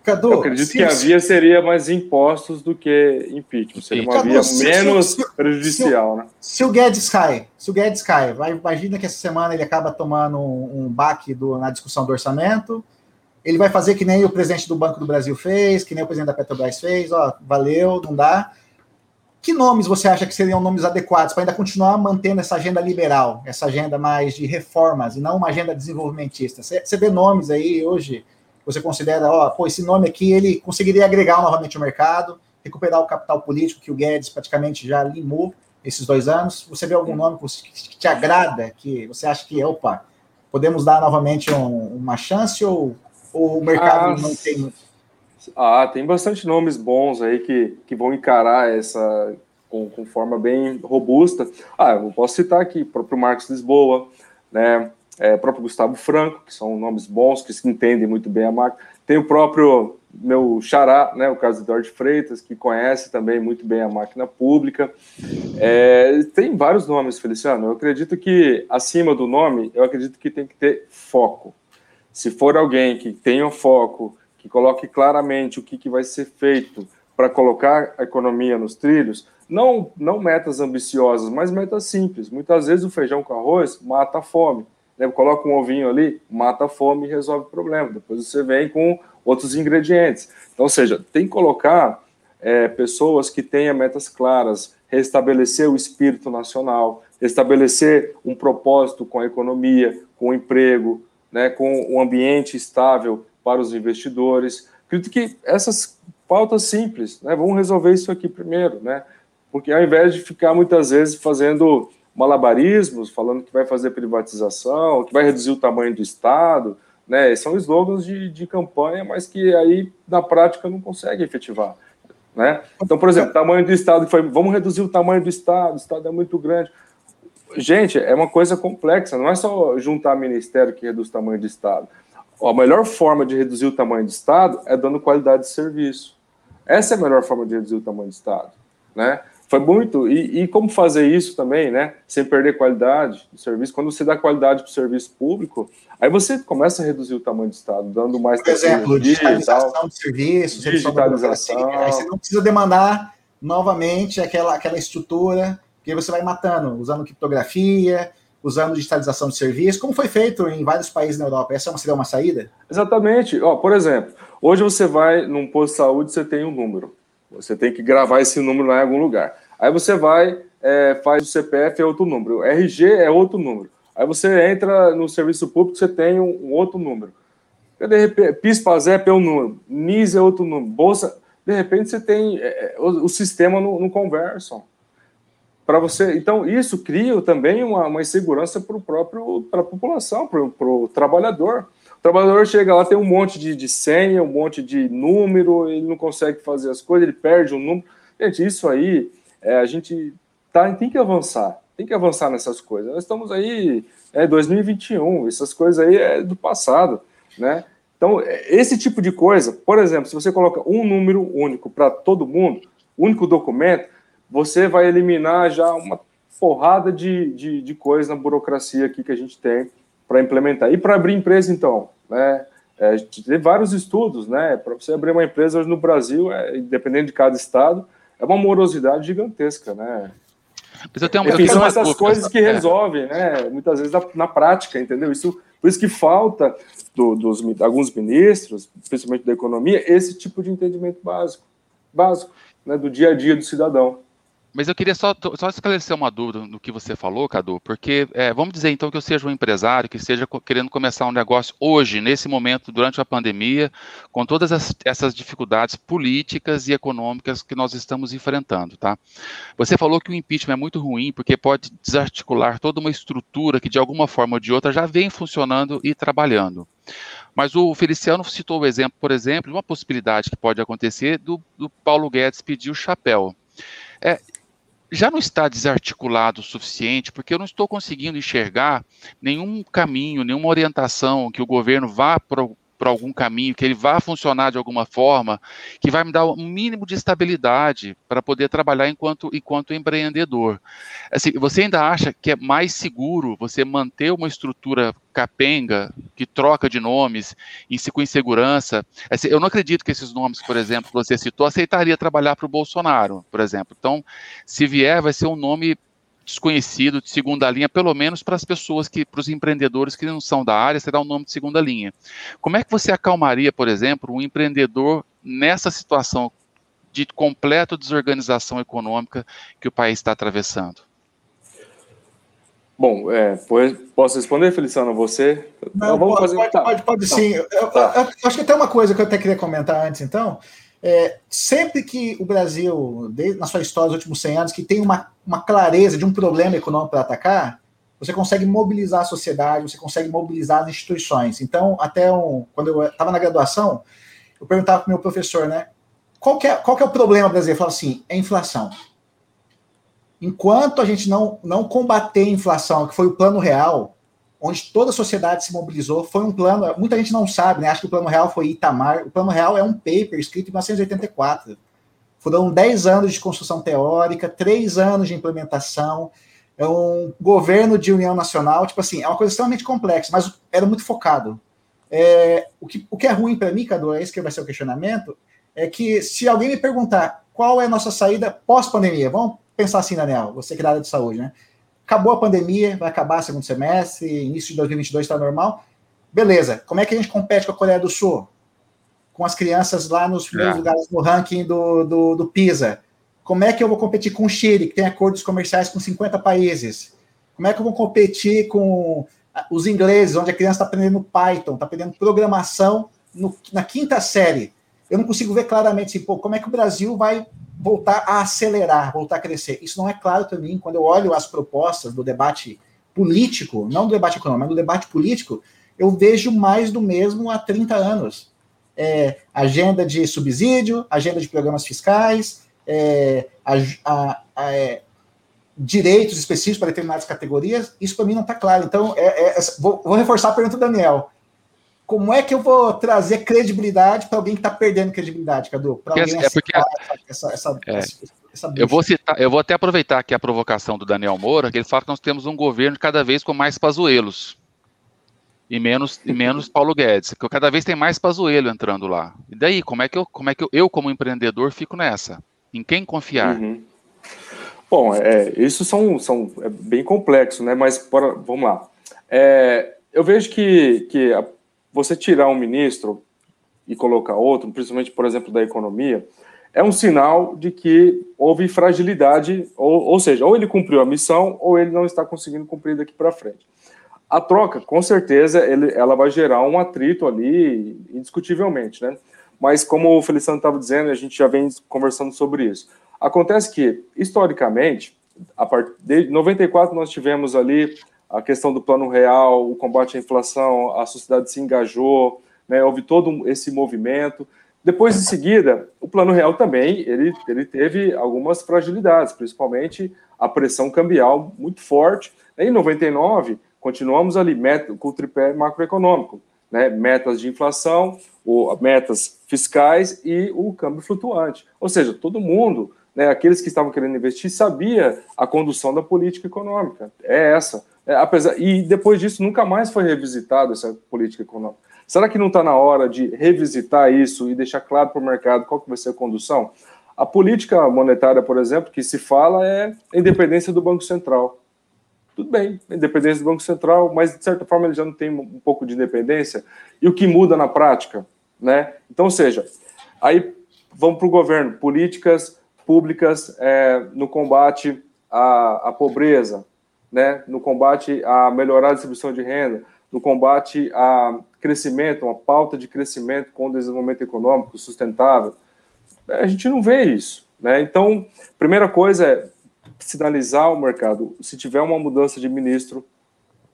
Cadu, eu acredito que a via seria mais impostos do que impeachment. Seria uma Cadu, via se, menos se, prejudicial, se, né? Se o Guedes cai, se o Guedes cai, vai, imagina que essa semana ele acaba tomando um, um baque do, na discussão do orçamento ele vai fazer que nem o presidente do Banco do Brasil fez, que nem o presidente da Petrobras fez, ó, valeu, não dá. Que nomes você acha que seriam nomes adequados para ainda continuar mantendo essa agenda liberal, essa agenda mais de reformas e não uma agenda desenvolvimentista? Você vê nomes aí hoje, você considera, ó, pô, esse nome aqui ele conseguiria agregar novamente o mercado, recuperar o capital político que o Guedes praticamente já limou esses dois anos. Você vê algum nome que te agrada, que você acha que, opa, podemos dar novamente um, uma chance ou ou o mercado ah, não tem Ah, tem bastante nomes bons aí que, que vão encarar essa com, com forma bem robusta. Ah, eu posso citar aqui o próprio Marcos Lisboa, né, é, próprio Gustavo Franco, que são nomes bons, que se entendem muito bem a máquina. Tem o próprio meu xará, né, o caso do Eduardo Freitas, que conhece também muito bem a máquina pública. É, tem vários nomes, Feliciano. Eu acredito que, acima do nome, eu acredito que tem que ter foco. Se for alguém que tenha foco, que coloque claramente o que, que vai ser feito para colocar a economia nos trilhos, não, não metas ambiciosas, mas metas simples. Muitas vezes o feijão com arroz mata a fome. Né? Coloca um ovinho ali, mata a fome e resolve o problema. Depois você vem com outros ingredientes. Então, ou seja, tem que colocar é, pessoas que tenham metas claras, restabelecer o espírito nacional, restabelecer um propósito com a economia, com o emprego, né, com um ambiente estável para os investidores. Acredito que essas pautas simples, né, vamos resolver isso aqui primeiro, né, porque ao invés de ficar muitas vezes fazendo malabarismos, falando que vai fazer privatização, que vai reduzir o tamanho do Estado, né? São slogans de, de campanha, mas que aí na prática não consegue efetivar. Né? Então, por exemplo, tamanho do Estado, foi, vamos reduzir o tamanho do Estado, o Estado é muito grande. Gente, é uma coisa complexa, não é só juntar ministério que reduz o tamanho do Estado. A melhor forma de reduzir o tamanho do Estado é dando qualidade de serviço. Essa é a melhor forma de reduzir o tamanho do Estado. Né? Foi muito. E, e, como fazer isso também, né? Sem perder qualidade do serviço. Quando você dá qualidade para o serviço público, aí você começa a reduzir o tamanho do Estado, dando mais Por exemplo, digitalização de serviços, digitalização. Aí você não precisa demandar novamente aquela, aquela estrutura que você vai matando, usando criptografia, usando digitalização de serviço, como foi feito em vários países na Europa. Essa seria uma saída? Exatamente. Ó, por exemplo, hoje você vai num posto de saúde, você tem um número. Você tem que gravar esse número lá em algum lugar. Aí você vai, é, faz o CPF é outro número, o RG é outro número. Aí você entra no serviço público, você tem um, um outro número. De repente, PIS-PASEP é um número, NIS é outro número, Bolsa. De repente você tem. É, é o, o, sistema não, não conversa. Para você. Então, isso cria também uma, uma insegurança para o próprio para a população, para o trabalhador. O trabalhador chega lá, tem um monte de, de senha, um monte de número, ele não consegue fazer as coisas, ele perde um número. Gente, isso aí é, a gente tá, tem que avançar, tem que avançar nessas coisas. Nós estamos aí, é 2021, essas coisas aí é do passado, né? Então, esse tipo de coisa, por exemplo, se você coloca um número único para todo mundo, único documento, você vai eliminar já uma porrada de, de, de coisa na burocracia aqui que a gente tem para implementar. E para abrir empresa, então, né? É, tem vários estudos, né? Para você abrir uma empresa hoje no Brasil, é, independente de cada estado, é uma morosidade gigantesca, né? Mas eu tenho, Enfim, eu são essas coisas que é. resolvem, né? Muitas vezes na, na, prática, entendeu? Isso, por isso que falta do, dos alguns ministros, principalmente da economia, esse tipo de entendimento básico, básico, né, do dia a dia do cidadão. Mas eu queria só, só esclarecer uma dúvida no que você falou, Cadu, porque é, vamos dizer então que eu seja um empresário que esteja querendo começar um negócio hoje, nesse momento, durante a pandemia, com todas as, essas dificuldades políticas e econômicas que nós estamos enfrentando, tá? Você falou que o impeachment é muito ruim porque pode desarticular toda uma estrutura que de alguma forma ou de outra já vem funcionando e trabalhando. Mas o Feliciano citou o exemplo, por exemplo, de uma possibilidade que pode acontecer do, do Paulo Guedes pedir o chapéu. É, já não está desarticulado o suficiente, porque eu não estou conseguindo enxergar nenhum caminho, nenhuma orientação que o governo vá para algum caminho, que ele vá funcionar de alguma forma, que vai me dar um mínimo de estabilidade para poder trabalhar enquanto, enquanto empreendedor. Assim, você ainda acha que é mais seguro você manter uma estrutura capenga, que troca de nomes, e com insegurança? Assim, eu não acredito que esses nomes, por exemplo, que você citou, aceitaria trabalhar para o Bolsonaro, por exemplo. Então, se vier, vai ser um nome desconhecido de segunda linha, pelo menos para as pessoas que, para os empreendedores que não são da área, será um nome de segunda linha. Como é que você acalmaria, por exemplo, um empreendedor nessa situação de completa desorganização econômica que o país está atravessando? Bom, é, posso responder, Feliciano, você? Não, vamos pode, fazer... pode, pode, pode tá. sim. Eu, tá. eu, eu, acho que tem uma coisa que eu até queria comentar antes, então. É, sempre que o Brasil, desde, na sua história dos últimos 100 anos, que tem uma, uma clareza de um problema econômico para atacar, você consegue mobilizar a sociedade, você consegue mobilizar as instituições. Então, até um, quando eu estava na graduação, eu perguntava para o meu professor, né? Qual que, é, qual que é o problema brasileiro? Ele falava assim, é inflação. Enquanto a gente não, não combater a inflação, que foi o plano real, onde toda a sociedade se mobilizou, foi um plano, muita gente não sabe, né? Acho que o plano real foi Itamar. O plano real é um paper escrito em 1984. Foram 10 anos de construção teórica, 3 anos de implementação, é um governo de união nacional, tipo assim, é uma coisa extremamente complexa, mas era muito focado. É, o, que, o que é ruim para mim, Cadu, é esse que vai ser o questionamento, é que se alguém me perguntar qual é a nossa saída pós-pandemia, vamos pensar assim, Daniel, você que é da área de saúde, né? Acabou a pandemia, vai acabar segundo semestre, início de 2022 está normal. Beleza, como é que a gente compete com a Coreia do Sul? Com as crianças lá nos primeiros é. lugares no ranking do, do, do PISA. Como é que eu vou competir com o Chile, que tem acordos comerciais com 50 países? Como é que eu vou competir com os ingleses, onde a criança está aprendendo Python, está aprendendo programação no, na quinta série? Eu não consigo ver claramente assim, pô, como é que o Brasil vai voltar a acelerar, voltar a crescer. Isso não é claro para mim quando eu olho as propostas do debate político, não do debate econômico, mas do debate político, eu vejo mais do mesmo há 30 anos. É, agenda de subsídio, agenda de programas fiscais, é, a, a, a, é, direitos específicos para determinadas categorias, isso para mim não está claro. Então, é, é, vou, vou, reforçar a pergunta do Daniel como é que eu vou trazer credibilidade para alguém que está perdendo credibilidade, Cadu? Para alguém é porque, essa, essa, essa, eu vou citar, eu vou até aproveitar aqui a provocação do Daniel Moura, que ele fala que nós temos um governo cada vez com mais pazuelos e menos e menos Paulo Guedes, que cada vez tem mais pazuelo entrando lá. E daí, como é que eu, como é que eu, eu como empreendedor fico nessa? Em quem confiar? Uhum. Bom, é, isso são, são é bem complexo, né? Mas vamos lá. É, eu vejo que, que a você tirar um ministro e colocar outro, principalmente, por exemplo, da economia, é um sinal de que houve fragilidade, ou, ou seja, ou ele cumpriu a missão, ou ele não está conseguindo cumprir daqui para frente. A troca, com certeza, ele, ela vai gerar um atrito ali, indiscutivelmente, né? Mas, como o Feliciano estava dizendo, a gente já vem conversando sobre isso. Acontece que, historicamente, a partir de 94, nós tivemos ali a questão do plano real, o combate à inflação, a sociedade se engajou, né, houve todo esse movimento. Depois, em seguida, o plano real também ele, ele teve algumas fragilidades, principalmente a pressão cambial muito forte. Em 99, continuamos ali com o tripé macroeconômico, né, metas de inflação, o, metas fiscais e o câmbio flutuante. Ou seja, todo mundo, né, aqueles que estavam querendo investir, sabia a condução da política econômica. É essa. É, apesar, e depois disso nunca mais foi revisitado essa política econômica. Será que não está na hora de revisitar isso e deixar claro para o mercado qual que vai ser a condução? A política monetária, por exemplo, que se fala é a independência do Banco Central. Tudo bem, independência do Banco Central, mas de certa forma ele já não tem um pouco de independência. E o que muda na prática? Né? Então, ou seja, aí vamos para o governo, políticas públicas é, no combate à, à pobreza, né, no combate a melhorar a distribuição de renda, no combate a crescimento, uma pauta de crescimento com desenvolvimento econômico sustentável. A gente não vê isso. Né? Então, primeira coisa é sinalizar ao mercado, se tiver uma mudança de ministro,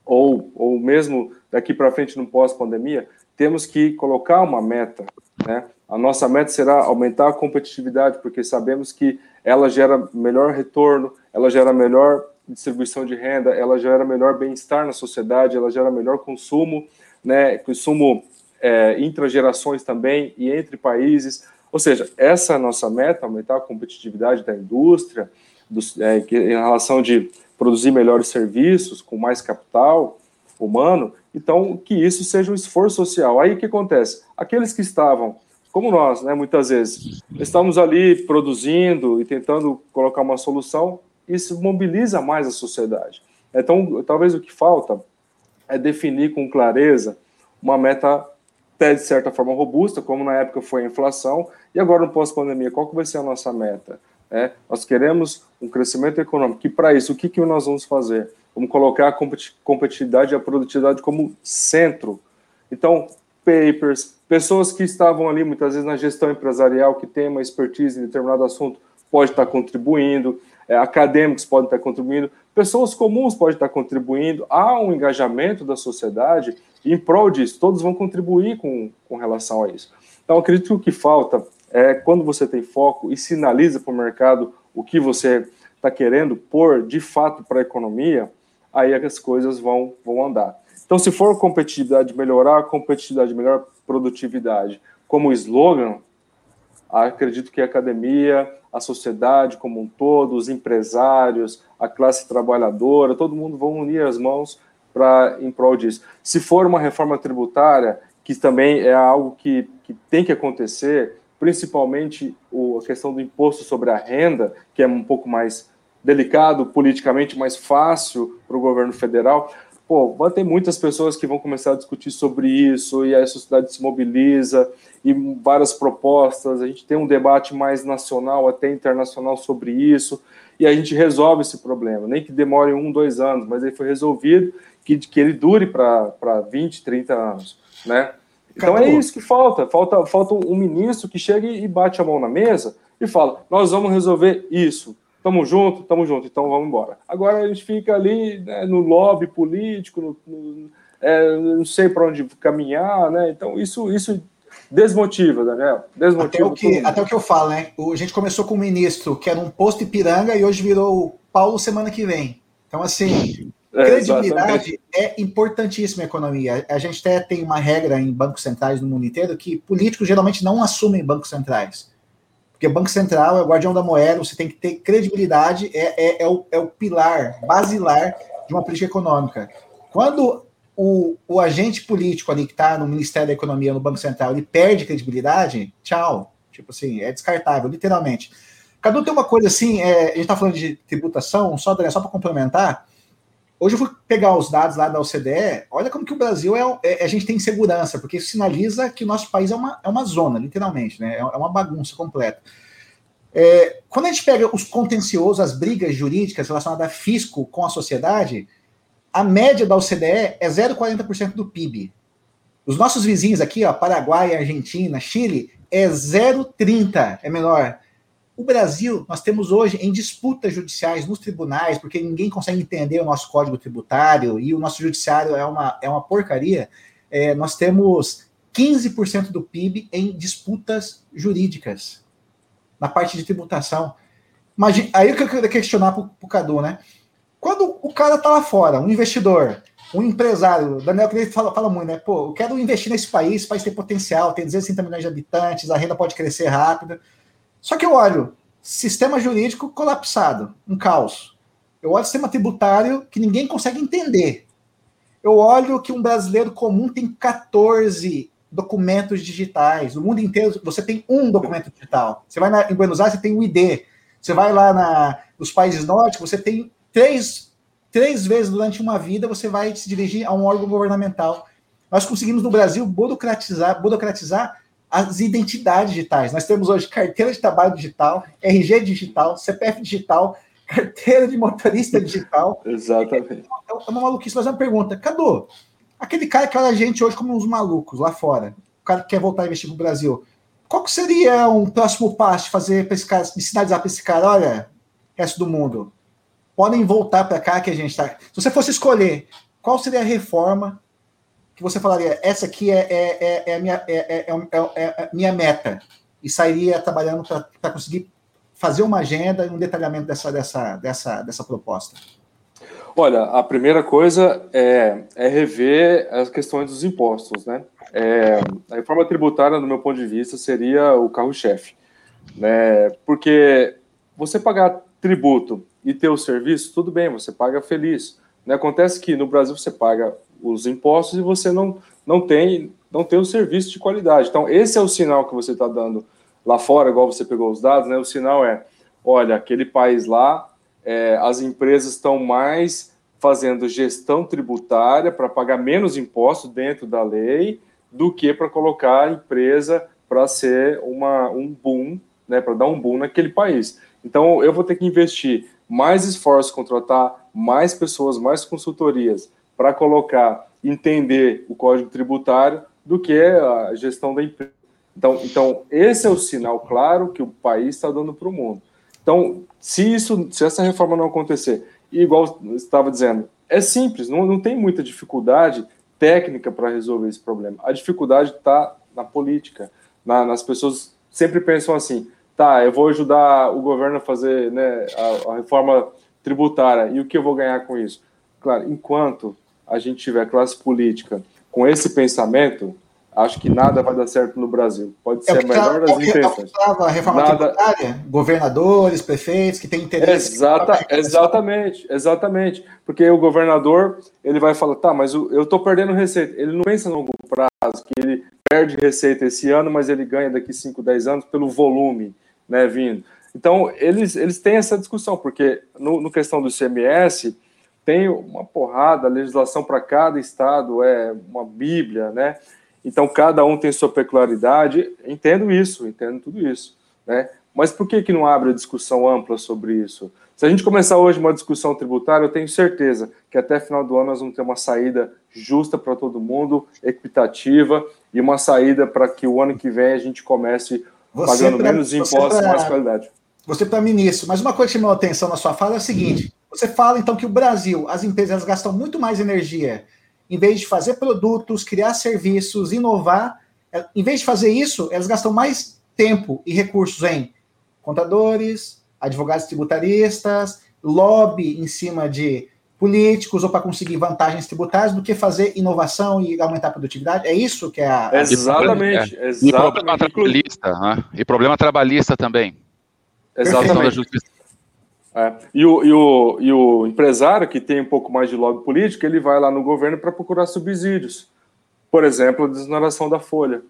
ou, ou mesmo daqui para frente no pós-pandemia, temos que colocar uma meta. Né? A nossa meta será aumentar a competitividade, porque sabemos que ela gera melhor retorno, ela gera melhor distribuição de renda, ela gera melhor bem-estar na sociedade, ela gera melhor consumo, né, consumo é, intragerações também e entre países. Ou seja, essa é a nossa meta, aumentar a competitividade da indústria, dos, é, em relação de produzir melhores serviços, com mais capital humano, então que isso seja um esforço social. Aí o que acontece? Aqueles que estavam, como nós, né, muitas vezes, estamos ali produzindo e tentando colocar uma solução, isso mobiliza mais a sociedade. Então, talvez o que falta é definir com clareza uma meta até de certa forma robusta, como na época foi a inflação, e agora no pós-pandemia, qual que vai ser a nossa meta? É, nós queremos um crescimento econômico, e para isso, o que, que nós vamos fazer? Vamos colocar a competitividade e a produtividade como centro. Então, papers, pessoas que estavam ali muitas vezes na gestão empresarial, que tem uma expertise em determinado assunto, pode estar contribuindo é, acadêmicos podem estar contribuindo, pessoas comuns podem estar contribuindo, há um engajamento da sociedade em prol disso, todos vão contribuir com, com relação a isso. Então, acredito que o que falta é quando você tem foco e sinaliza para o mercado o que você está querendo pôr de fato para a economia, aí as coisas vão, vão andar. Então, se for competitividade melhorar, competitividade melhor, produtividade, como slogan, acredito que a academia, a sociedade como um todo, os empresários, a classe trabalhadora, todo mundo vão unir as mãos para em prol disso. Se for uma reforma tributária, que também é algo que, que tem que acontecer, principalmente o, a questão do imposto sobre a renda, que é um pouco mais delicado, politicamente mais fácil para o governo federal. Pô, vai ter muitas pessoas que vão começar a discutir sobre isso e a sociedade se mobiliza e várias propostas. A gente tem um debate mais nacional, até internacional sobre isso e a gente resolve esse problema. Nem que demore um, dois anos, mas ele foi resolvido, que, que ele dure para 20, 30 anos, né? Então é isso que falta. Falta, falta um ministro que chegue e bate a mão na mesa e fala: nós vamos resolver isso. Tamo junto, tamo junto, então vamos embora. Agora a gente fica ali né, no lobby político, no, no, é, não sei para onde caminhar, né? Então isso, isso desmotiva, Daniel. Desmotiva. Até o, que, até o que eu falo, né? O, a gente começou com o ministro que era um posto Ipiranga e hoje virou Paulo semana que vem. Então, assim, é, credibilidade é importantíssima na economia. A gente até tem uma regra em bancos centrais no mundo inteiro que políticos geralmente não assumem bancos centrais. Porque o Banco Central é o guardião da moeda, você tem que ter credibilidade, é, é, é, o, é o pilar basilar de uma política econômica. Quando o, o agente político ali que está no Ministério da Economia, no Banco Central, ele perde credibilidade, tchau. Tipo assim, é descartável, literalmente. Cadu tem uma coisa assim, é, a gente está falando de tributação, só, só para complementar. Hoje eu fui pegar os dados lá da OCDE, olha como que o Brasil é, é, a gente tem segurança, porque isso sinaliza que o nosso país é uma, é uma zona, literalmente, né? É, é uma bagunça completa. É, quando a gente pega os contenciosos, as brigas jurídicas relacionadas a fisco com a sociedade, a média da OCDE é 0,40% do PIB. Os nossos vizinhos aqui, ó, Paraguai, Argentina, Chile, é 0,30%, é menor. O Brasil, nós temos hoje em disputas judiciais nos tribunais, porque ninguém consegue entender o nosso código tributário e o nosso judiciário é uma, é uma porcaria. É, nós temos 15% do PIB em disputas jurídicas, na parte de tributação. Imagina, aí que eu queria questionar para o Cadu, né? Quando o cara está lá fora, um investidor, um empresário, o Daniel Cleide fala, fala muito, né? Pô, eu quero investir nesse país, o país tem potencial, tem 260 milhões de habitantes, a renda pode crescer rápido. Só que eu olho sistema jurídico colapsado, um caos. Eu olho sistema tributário que ninguém consegue entender. Eu olho que um brasileiro comum tem 14 documentos digitais. No mundo inteiro, você tem um documento digital. Você vai na, em Buenos Aires, você tem o ID. Você vai lá na, nos países nórdicos, você tem três, três vezes durante uma vida, você vai se dirigir a um órgão governamental. Nós conseguimos, no Brasil, burocratizar, burocratizar as identidades digitais. Nós temos hoje carteira de trabalho digital, RG digital, CPF digital, carteira de motorista digital. Exatamente. É, é uma maluquice. Mas uma pergunta, Cadu, aquele cara que olha a gente hoje como uns malucos lá fora, o cara que quer voltar a investir no Brasil, qual que seria um próximo passo de fazer para esse cara, de sinalizar para esse cara, olha, resto do mundo, podem voltar para cá que a gente está. Se você fosse escolher, qual seria a reforma que você falaria, essa aqui é, é, é, é a minha, é, é, minha meta, e sairia trabalhando para conseguir fazer uma agenda e um detalhamento dessa, dessa, dessa, dessa proposta? Olha, a primeira coisa é, é rever as questões dos impostos, né? É, a reforma tributária, no meu ponto de vista, seria o carro-chefe, né? Porque você pagar tributo e ter o serviço, tudo bem, você paga feliz. Né? Acontece que no Brasil você paga os impostos e você não, não tem não tem o serviço de qualidade. Então, esse é o sinal que você está dando lá fora, igual você pegou os dados, né? O sinal é, olha, aquele país lá, é, as empresas estão mais fazendo gestão tributária para pagar menos impostos dentro da lei do que para colocar a empresa para ser uma, um boom, né, para dar um boom naquele país. Então, eu vou ter que investir mais esforço, contratar mais pessoas, mais consultorias, para colocar, entender o código tributário do que a gestão da empresa. Então, então esse é o sinal claro que o país está dando para o mundo. Então, se isso, se essa reforma não acontecer, igual estava dizendo, é simples, não, não tem muita dificuldade técnica para resolver esse problema. A dificuldade está na política, na, nas pessoas sempre pensam assim, tá, eu vou ajudar o governo a fazer né, a, a reforma tributária, e o que eu vou ganhar com isso? Claro, enquanto a gente tiver classe política com esse pensamento, acho que nada vai dar certo no Brasil. Pode ser é a melhor das intenções. A reforma nada... tributária, governadores, prefeitos que têm interesse. Exata, exatamente, exatamente. Porque o governador ele vai falar, tá, mas eu estou perdendo receita. Ele não pensa no longo prazo, que ele perde receita esse ano, mas ele ganha daqui 5, 10 anos pelo volume né, vindo. Então, eles, eles têm essa discussão, porque no, no questão do ICMS, tem uma porrada, a legislação para cada estado é uma bíblia, né? Então, cada um tem sua peculiaridade. Entendo isso, entendo tudo isso. Né? Mas por que, que não abre a discussão ampla sobre isso? Se a gente começar hoje uma discussão tributária, eu tenho certeza que até final do ano nós vamos ter uma saída justa para todo mundo, equitativa, e uma saída para que o ano que vem a gente comece você pagando pra, menos impostos e mais qualidade. Você para ministro, mas uma coisa que chamou a atenção na sua fala é a seguinte: você fala então que o Brasil, as empresas gastam muito mais energia em vez de fazer produtos, criar serviços, inovar, é, em vez de fazer isso, elas gastam mais tempo e recursos em contadores, advogados tributaristas, lobby em cima de políticos ou para conseguir vantagens tributárias do que fazer inovação e aumentar a produtividade. É isso que é a. Exatamente. É. exatamente. E problema trabalhista, né? E problema trabalhista também. Exatamente. É. E, o, e, o, e o empresário que tem um pouco mais de lobby político, ele vai lá no governo para procurar subsídios. Por exemplo, a desoneração da folha,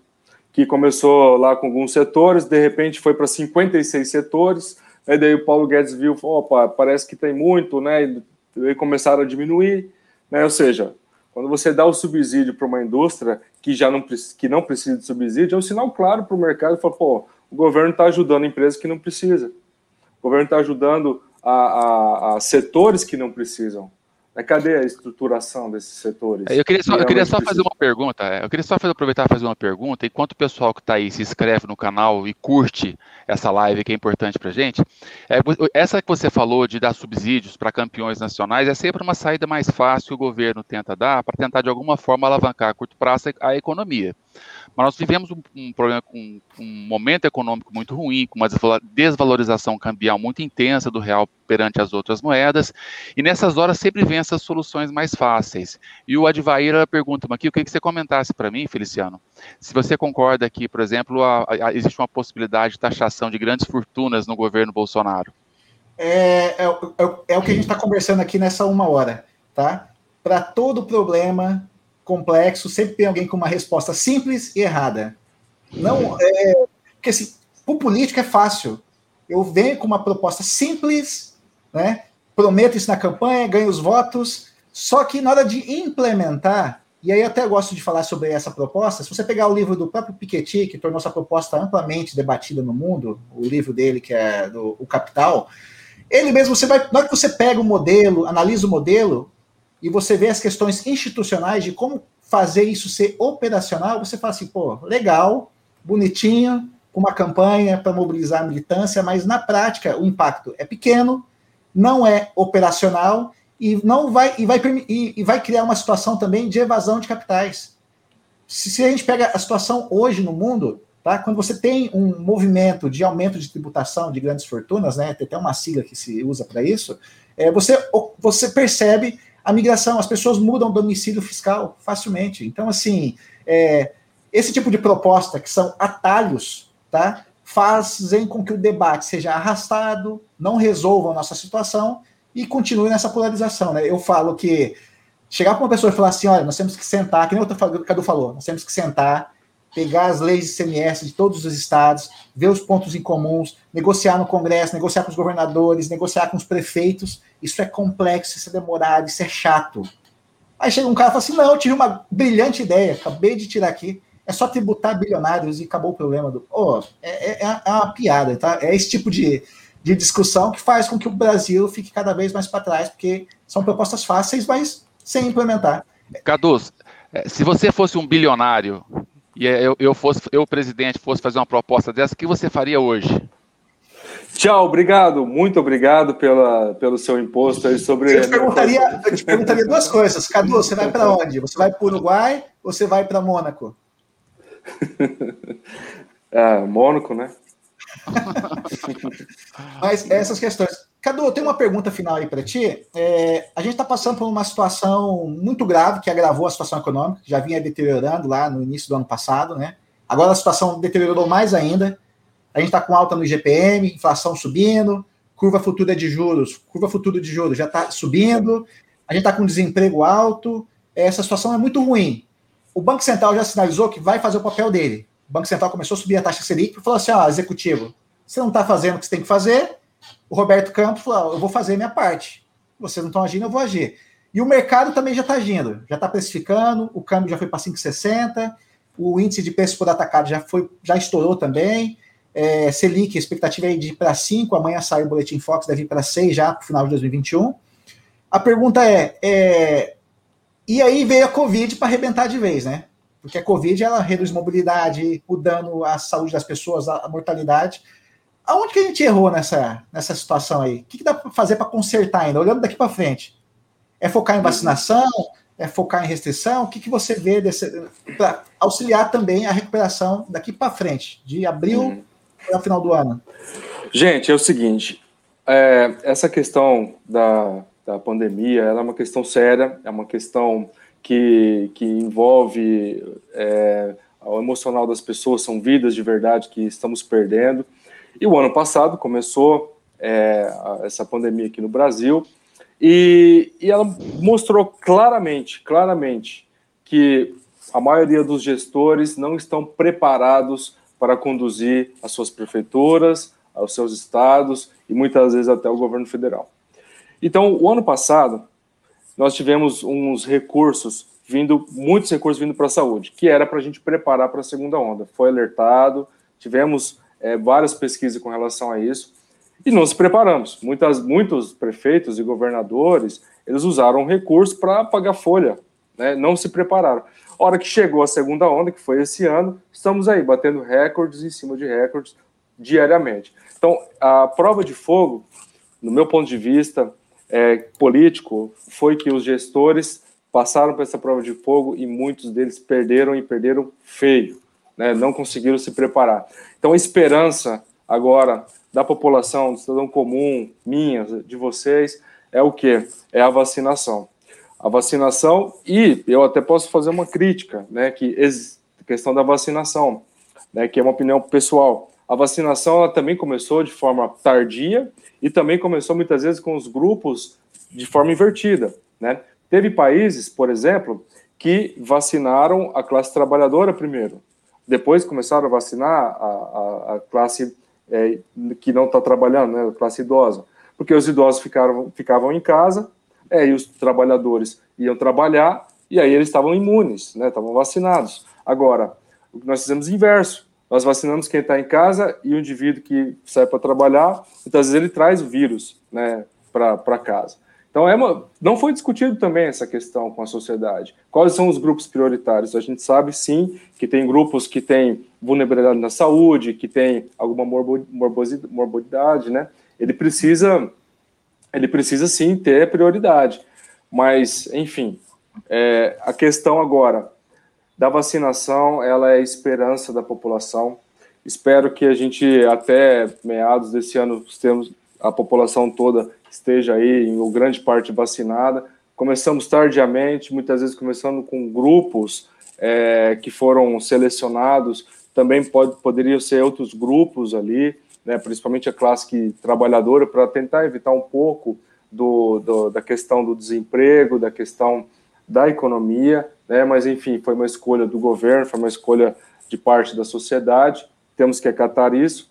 que começou lá com alguns setores, de repente foi para 56 setores, aí daí o Paulo Guedes viu, opa, parece que tem muito, né? E começaram a diminuir, né? Ou seja, quando você dá o subsídio para uma indústria que já não, que não precisa de subsídio, é um sinal claro para o mercado, fala, pô, o governo está ajudando empresas que não precisa. O governo está ajudando a, a, a setores que não precisam. Né? Cadê a estruturação desses setores? É, eu queria só, eu queria só fazer uma pergunta. É, eu queria só fazer, aproveitar e fazer uma pergunta. Enquanto o pessoal que está aí se inscreve no canal e curte essa live que é importante para a gente, é, essa que você falou de dar subsídios para campeões nacionais é sempre uma saída mais fácil que o governo tenta dar para tentar de alguma forma alavancar a curto prazo a economia. Mas nós vivemos um, um problema com um, momento econômico muito ruim, com uma desvalorização cambial muito intensa do real perante as outras moedas, e nessas horas sempre vem essas soluções mais fáceis. E o Advair pergunta-me aqui, queria que você comentasse para mim, Feliciano, se você concorda que, por exemplo, a, a, existe uma possibilidade de taxação de grandes fortunas no governo Bolsonaro. É, é, é, é o que a gente está conversando aqui nessa uma hora, tá? Para todo problema, complexo, sempre tem alguém com uma resposta simples e errada. Não é. Porque assim, o político é fácil. Eu venho com uma proposta simples, né? Prometo isso na campanha, ganho os votos, só que na hora de implementar, e aí até gosto de falar sobre essa proposta, se você pegar o livro do próprio Piketty, que tornou essa proposta amplamente debatida no mundo, o livro dele, que é do O Capital, ele mesmo, você vai, na hora que você pega o modelo, analisa o modelo, e você vê as questões institucionais de como fazer isso ser operacional, você fala assim, pô, legal, bonitinho, com uma campanha para mobilizar a militância, mas na prática o impacto é pequeno, não é operacional e não vai e vai e, e vai criar uma situação também de evasão de capitais. Se, se, a gente pega a situação hoje no mundo, tá? Quando você tem um movimento de aumento de tributação de grandes fortunas, né? Tem até uma sigla que se usa para isso. É, você você percebe a migração, as pessoas mudam domicílio fiscal facilmente. Então, assim, é, esse tipo de proposta, que são atalhos, tá, fazem com que o debate seja arrastado, não resolva a nossa situação e continue nessa polarização. Né? Eu falo que chegar para uma pessoa e falar assim: olha, nós temos que sentar, que nem o Cadu falou, nós temos que sentar pegar as leis de CMS de todos os estados, ver os pontos em comuns, negociar no Congresso, negociar com os governadores, negociar com os prefeitos. Isso é complexo, isso é demorado, isso é chato. Aí chega um cara e fala assim: não, eu tive uma brilhante ideia, acabei de tirar aqui. É só tributar bilionários e acabou o problema do. Oh, é, é, é uma piada, tá? É esse tipo de, de discussão que faz com que o Brasil fique cada vez mais para trás, porque são propostas fáceis, mas sem implementar. Cadu, é, se você fosse um bilionário, e eu, eu fosse, eu, presidente, fosse fazer uma proposta dessa, o que você faria hoje? Tchau, obrigado, muito obrigado pela, pelo seu imposto aí sobre. Eu te perguntaria, eu te perguntaria duas coisas. Cadu, você vai para onde? Você vai para o Uruguai ou você vai para Mônaco? é, Mônaco, né? Mas essas questões. Cadu, tenho uma pergunta final aí para ti. É, a gente está passando por uma situação muito grave que agravou a situação econômica, que já vinha deteriorando lá no início do ano passado, né? Agora a situação deteriorou mais ainda. A gente está com alta no IGPM, inflação subindo, curva futura de juros, curva futura de juros já está subindo, a gente está com desemprego alto, essa situação é muito ruim. O Banco Central já sinalizou que vai fazer o papel dele. O Banco Central começou a subir a taxa Selic e falou assim: ó, executivo, você não está fazendo o que você tem que fazer. O Roberto Campos falou: eu vou fazer minha parte. Vocês não estão agindo, eu vou agir. E o mercado também já está agindo, já está precificando, o câmbio já foi para 5,60, o índice de preço por atacado já foi, já estourou também. É, Selic, a expectativa é de ir para 5, amanhã sai o boletim Fox, deve ir para 6 já para o final de 2021. A pergunta é, é, e aí veio a Covid para arrebentar de vez, né? Porque a Covid ela reduz mobilidade, o dano à saúde das pessoas, a mortalidade. Aonde que a gente errou nessa, nessa situação aí? O que, que dá para fazer para consertar ainda? Olhando daqui para frente. É focar em vacinação? É focar em restrição? O que, que você vê para auxiliar também a recuperação daqui para frente, de abril uhum. até o final do ano? Gente, é o seguinte: é, essa questão da, da pandemia é uma questão séria, é uma questão que, que envolve é, o emocional das pessoas, são vidas de verdade que estamos perdendo. E o ano passado começou é, essa pandemia aqui no Brasil e, e ela mostrou claramente, claramente que a maioria dos gestores não estão preparados para conduzir as suas prefeituras, os seus estados e muitas vezes até o governo federal. Então, o ano passado, nós tivemos uns recursos vindo, muitos recursos vindo para a saúde, que era para a gente preparar para a segunda onda. Foi alertado, tivemos é, várias pesquisas com relação a isso, e nos preparamos. Muitas, muitos prefeitos e governadores, eles usaram recurso para pagar folha, né? não se prepararam. A hora que chegou a segunda onda, que foi esse ano, estamos aí, batendo recordes em cima de recordes diariamente. Então, a prova de fogo, no meu ponto de vista é, político, foi que os gestores passaram por essa prova de fogo e muitos deles perderam e perderam feio, né? não conseguiram se preparar. Então, a esperança agora da população, do cidadão comum, minha, de vocês, é o que? É a vacinação. A vacinação, e eu até posso fazer uma crítica, né, que questão da vacinação, né, que é uma opinião pessoal. A vacinação ela também começou de forma tardia e também começou muitas vezes com os grupos de forma invertida, né? Teve países, por exemplo, que vacinaram a classe trabalhadora primeiro, depois começaram a vacinar a, a, a classe é, que não está trabalhando, né, a classe idosa, porque os idosos ficaram, ficavam em casa, é, e os trabalhadores iam trabalhar, e aí eles estavam imunes, né, estavam vacinados. Agora, o que nós fizemos é inverso, nós vacinamos quem está em casa e o indivíduo que sai para trabalhar, muitas vezes ele traz o vírus né, para casa. Então, é uma, não foi discutido também essa questão com a sociedade. Quais são os grupos prioritários? A gente sabe, sim, que tem grupos que têm vulnerabilidade na saúde, que tem alguma morbidade, né? Ele precisa, ele precisa, sim, ter prioridade. Mas, enfim, é, a questão agora da vacinação, ela é a esperança da população. Espero que a gente, até meados desse ano, a população toda esteja aí, em grande parte, vacinada. Começamos tardiamente, muitas vezes começando com grupos é, que foram selecionados, também pode, poderiam ser outros grupos ali, né, principalmente a classe que, trabalhadora, para tentar evitar um pouco do, do, da questão do desemprego, da questão da economia, né, mas enfim, foi uma escolha do governo, foi uma escolha de parte da sociedade, temos que acatar isso,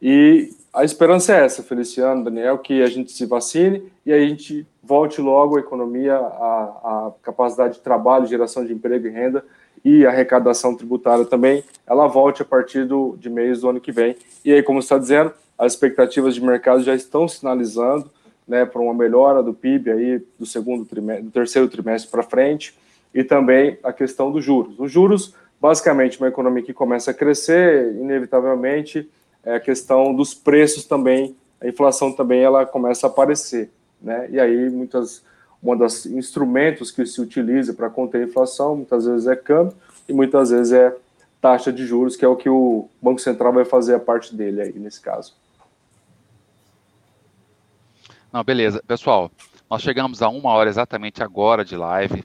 e a esperança é essa, Feliciano, Daniel, que a gente se vacine e a gente volte logo a economia, a, a capacidade de trabalho, geração de emprego e renda e arrecadação tributária também, ela volte a partir do, de mês do ano que vem. E aí, como está dizendo, as expectativas de mercado já estão sinalizando né, para uma melhora do PIB aí do segundo trimestre, do terceiro trimestre para frente, e também a questão dos juros. Os juros, basicamente, uma economia que começa a crescer, inevitavelmente é a questão dos preços também, a inflação também ela começa a aparecer, né? E aí muitas um dos instrumentos que se utiliza para conter a inflação muitas vezes é câmbio e muitas vezes é taxa de juros, que é o que o Banco Central vai fazer a parte dele aí nesse caso. Não, beleza. Pessoal, nós chegamos a uma hora exatamente agora de live.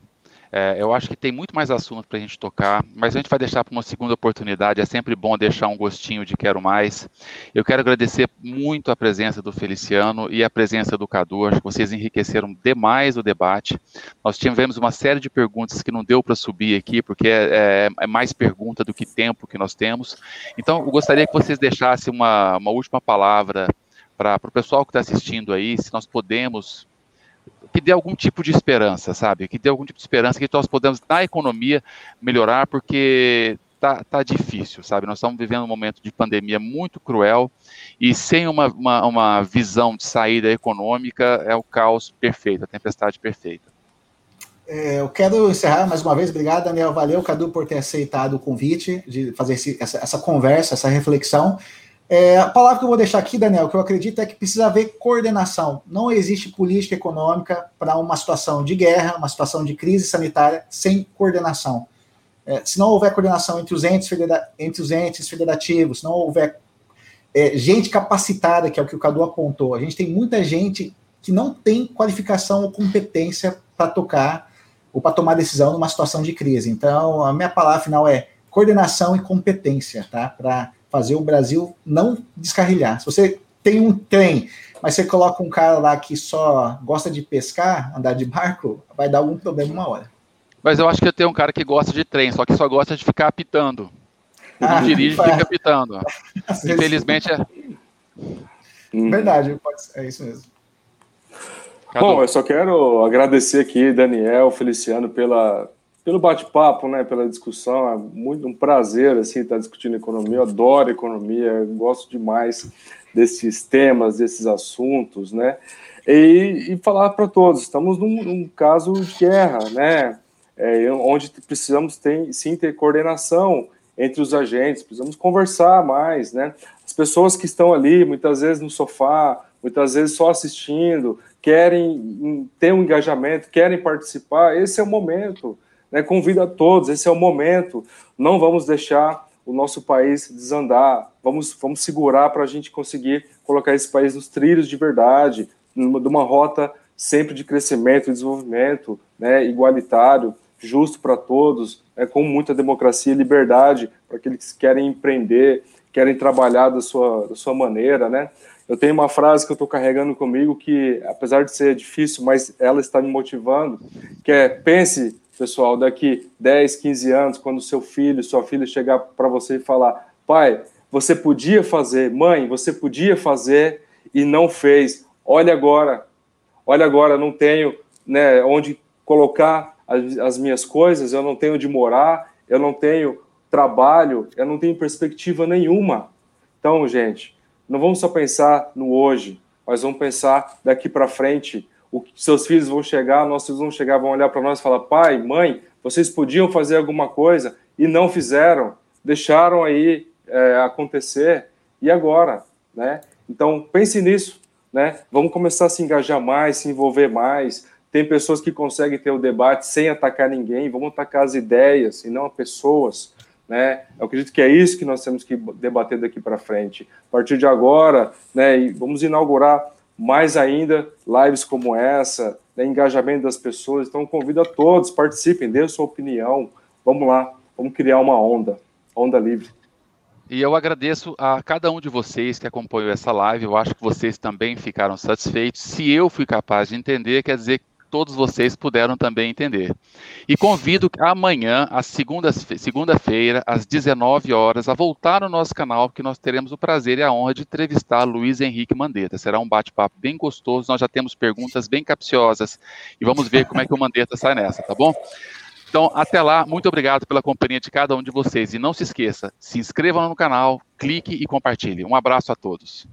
É, eu acho que tem muito mais assunto para a gente tocar, mas a gente vai deixar para uma segunda oportunidade. É sempre bom deixar um gostinho de quero mais. Eu quero agradecer muito a presença do Feliciano e a presença do Cadu. Acho que vocês enriqueceram demais o debate. Nós tivemos uma série de perguntas que não deu para subir aqui, porque é, é, é, mais pergunta do que tempo que nós temos. Então, eu gostaria que vocês deixassem uma, uma última palavra para o pessoal que está assistindo aí, se nós podemos que dê algum tipo de esperança, sabe? Que dê algum tipo de esperança que nós podemos, na economia, melhorar, porque tá, tá difícil, sabe? Nós estamos vivendo um momento de pandemia muito cruel e sem uma, uma, uma visão de saída econômica é o caos perfeito, a tempestade perfeita. É, eu quero encerrar mais uma vez. Obrigado, Daniel. Valeu, Cadu, por ter aceitado o convite de fazer esse, essa, essa conversa, essa reflexão. É, a palavra que eu vou deixar aqui, Daniel, que eu acredito é que precisa haver coordenação. Não existe política econômica para uma situação de guerra, uma situação de crise sanitária, sem coordenação. É, se não houver coordenação entre os entes, federa entre os entes federativos, se não houver é, gente capacitada, que é o que o Cadu apontou, a gente tem muita gente que não tem qualificação ou competência para tocar ou para tomar decisão numa situação de crise. Então, a minha palavra final é coordenação e competência, tá? Para fazer o Brasil não descarrilhar. Se você tem um trem, mas você coloca um cara lá que só gosta de pescar, andar de barco, vai dar algum problema uma hora. Mas eu acho que eu tenho um cara que gosta de trem, só que só gosta de ficar apitando. Ah, não dirige e fica apitando. Infelizmente é. Hum. Verdade, é isso mesmo. Bom, eu só quero agradecer aqui, Daniel, Feliciano, pela, pelo bate-papo, né, pela discussão. É muito um prazer assim estar discutindo economia. Eu adoro economia, gosto demais desses temas, desses assuntos, né? E, e falar para todos, estamos num, num, caso de guerra, né? É, onde precisamos ter, sim ter coordenação entre os agentes, precisamos conversar mais, né? As pessoas que estão ali, muitas vezes no sofá, muitas vezes só assistindo, querem ter um engajamento, querem participar, esse é o momento. Né? Convido a todos, esse é o momento. Não vamos deixar o nosso país desandar. Vamos, vamos segurar para a gente conseguir colocar esse país nos trilhos de verdade, numa, de uma rota sempre de crescimento e desenvolvimento, né, igualitário, justo para todos, né, com muita democracia e liberdade para aqueles que querem empreender, querem trabalhar da sua, da sua maneira, né? Eu tenho uma frase que eu estou carregando comigo que, apesar de ser difícil, mas ela está me motivando, que é pense pessoal, daqui 10, 15 anos, quando seu filho, sua filha chegar para você e falar: pai, você podia fazer, mãe, você podia fazer e não fez. Olha agora, olha agora, não tenho né, onde colocar as, as minhas coisas, eu não tenho onde morar, eu não tenho trabalho, eu não tenho perspectiva nenhuma. Então, gente, não vamos só pensar no hoje, mas vamos pensar daqui para frente o seus filhos vão chegar, nossos filhos vão chegar, vão olhar para nós e falar: pai, mãe, vocês podiam fazer alguma coisa e não fizeram, deixaram aí é, acontecer, e agora? Né? Então, pense nisso. Né? Vamos começar a se engajar mais, se envolver mais. Tem pessoas que conseguem ter o debate sem atacar ninguém, vamos atacar as ideias e não as pessoas. Né? Eu acredito que é isso que nós temos que debater daqui para frente. A partir de agora, né, vamos inaugurar mais ainda lives como essa, né, engajamento das pessoas. Então, convido a todos, participem, dê sua opinião. Vamos lá, vamos criar uma onda, onda livre. E eu agradeço a cada um de vocês que acompanhou essa live. Eu acho que vocês também ficaram satisfeitos. Se eu fui capaz de entender, quer dizer todos vocês puderam também entender. E convido amanhã, segunda-feira, às 19 horas, a voltar no nosso canal, que nós teremos o prazer e a honra de entrevistar Luiz Henrique Mandetta. Será um bate-papo bem gostoso, nós já temos perguntas bem capciosas e vamos ver como é que o Mandetta sai nessa, tá bom? Então, até lá, muito obrigado pela companhia de cada um de vocês. E não se esqueça, se inscreva no canal, clique e compartilhe. Um abraço a todos.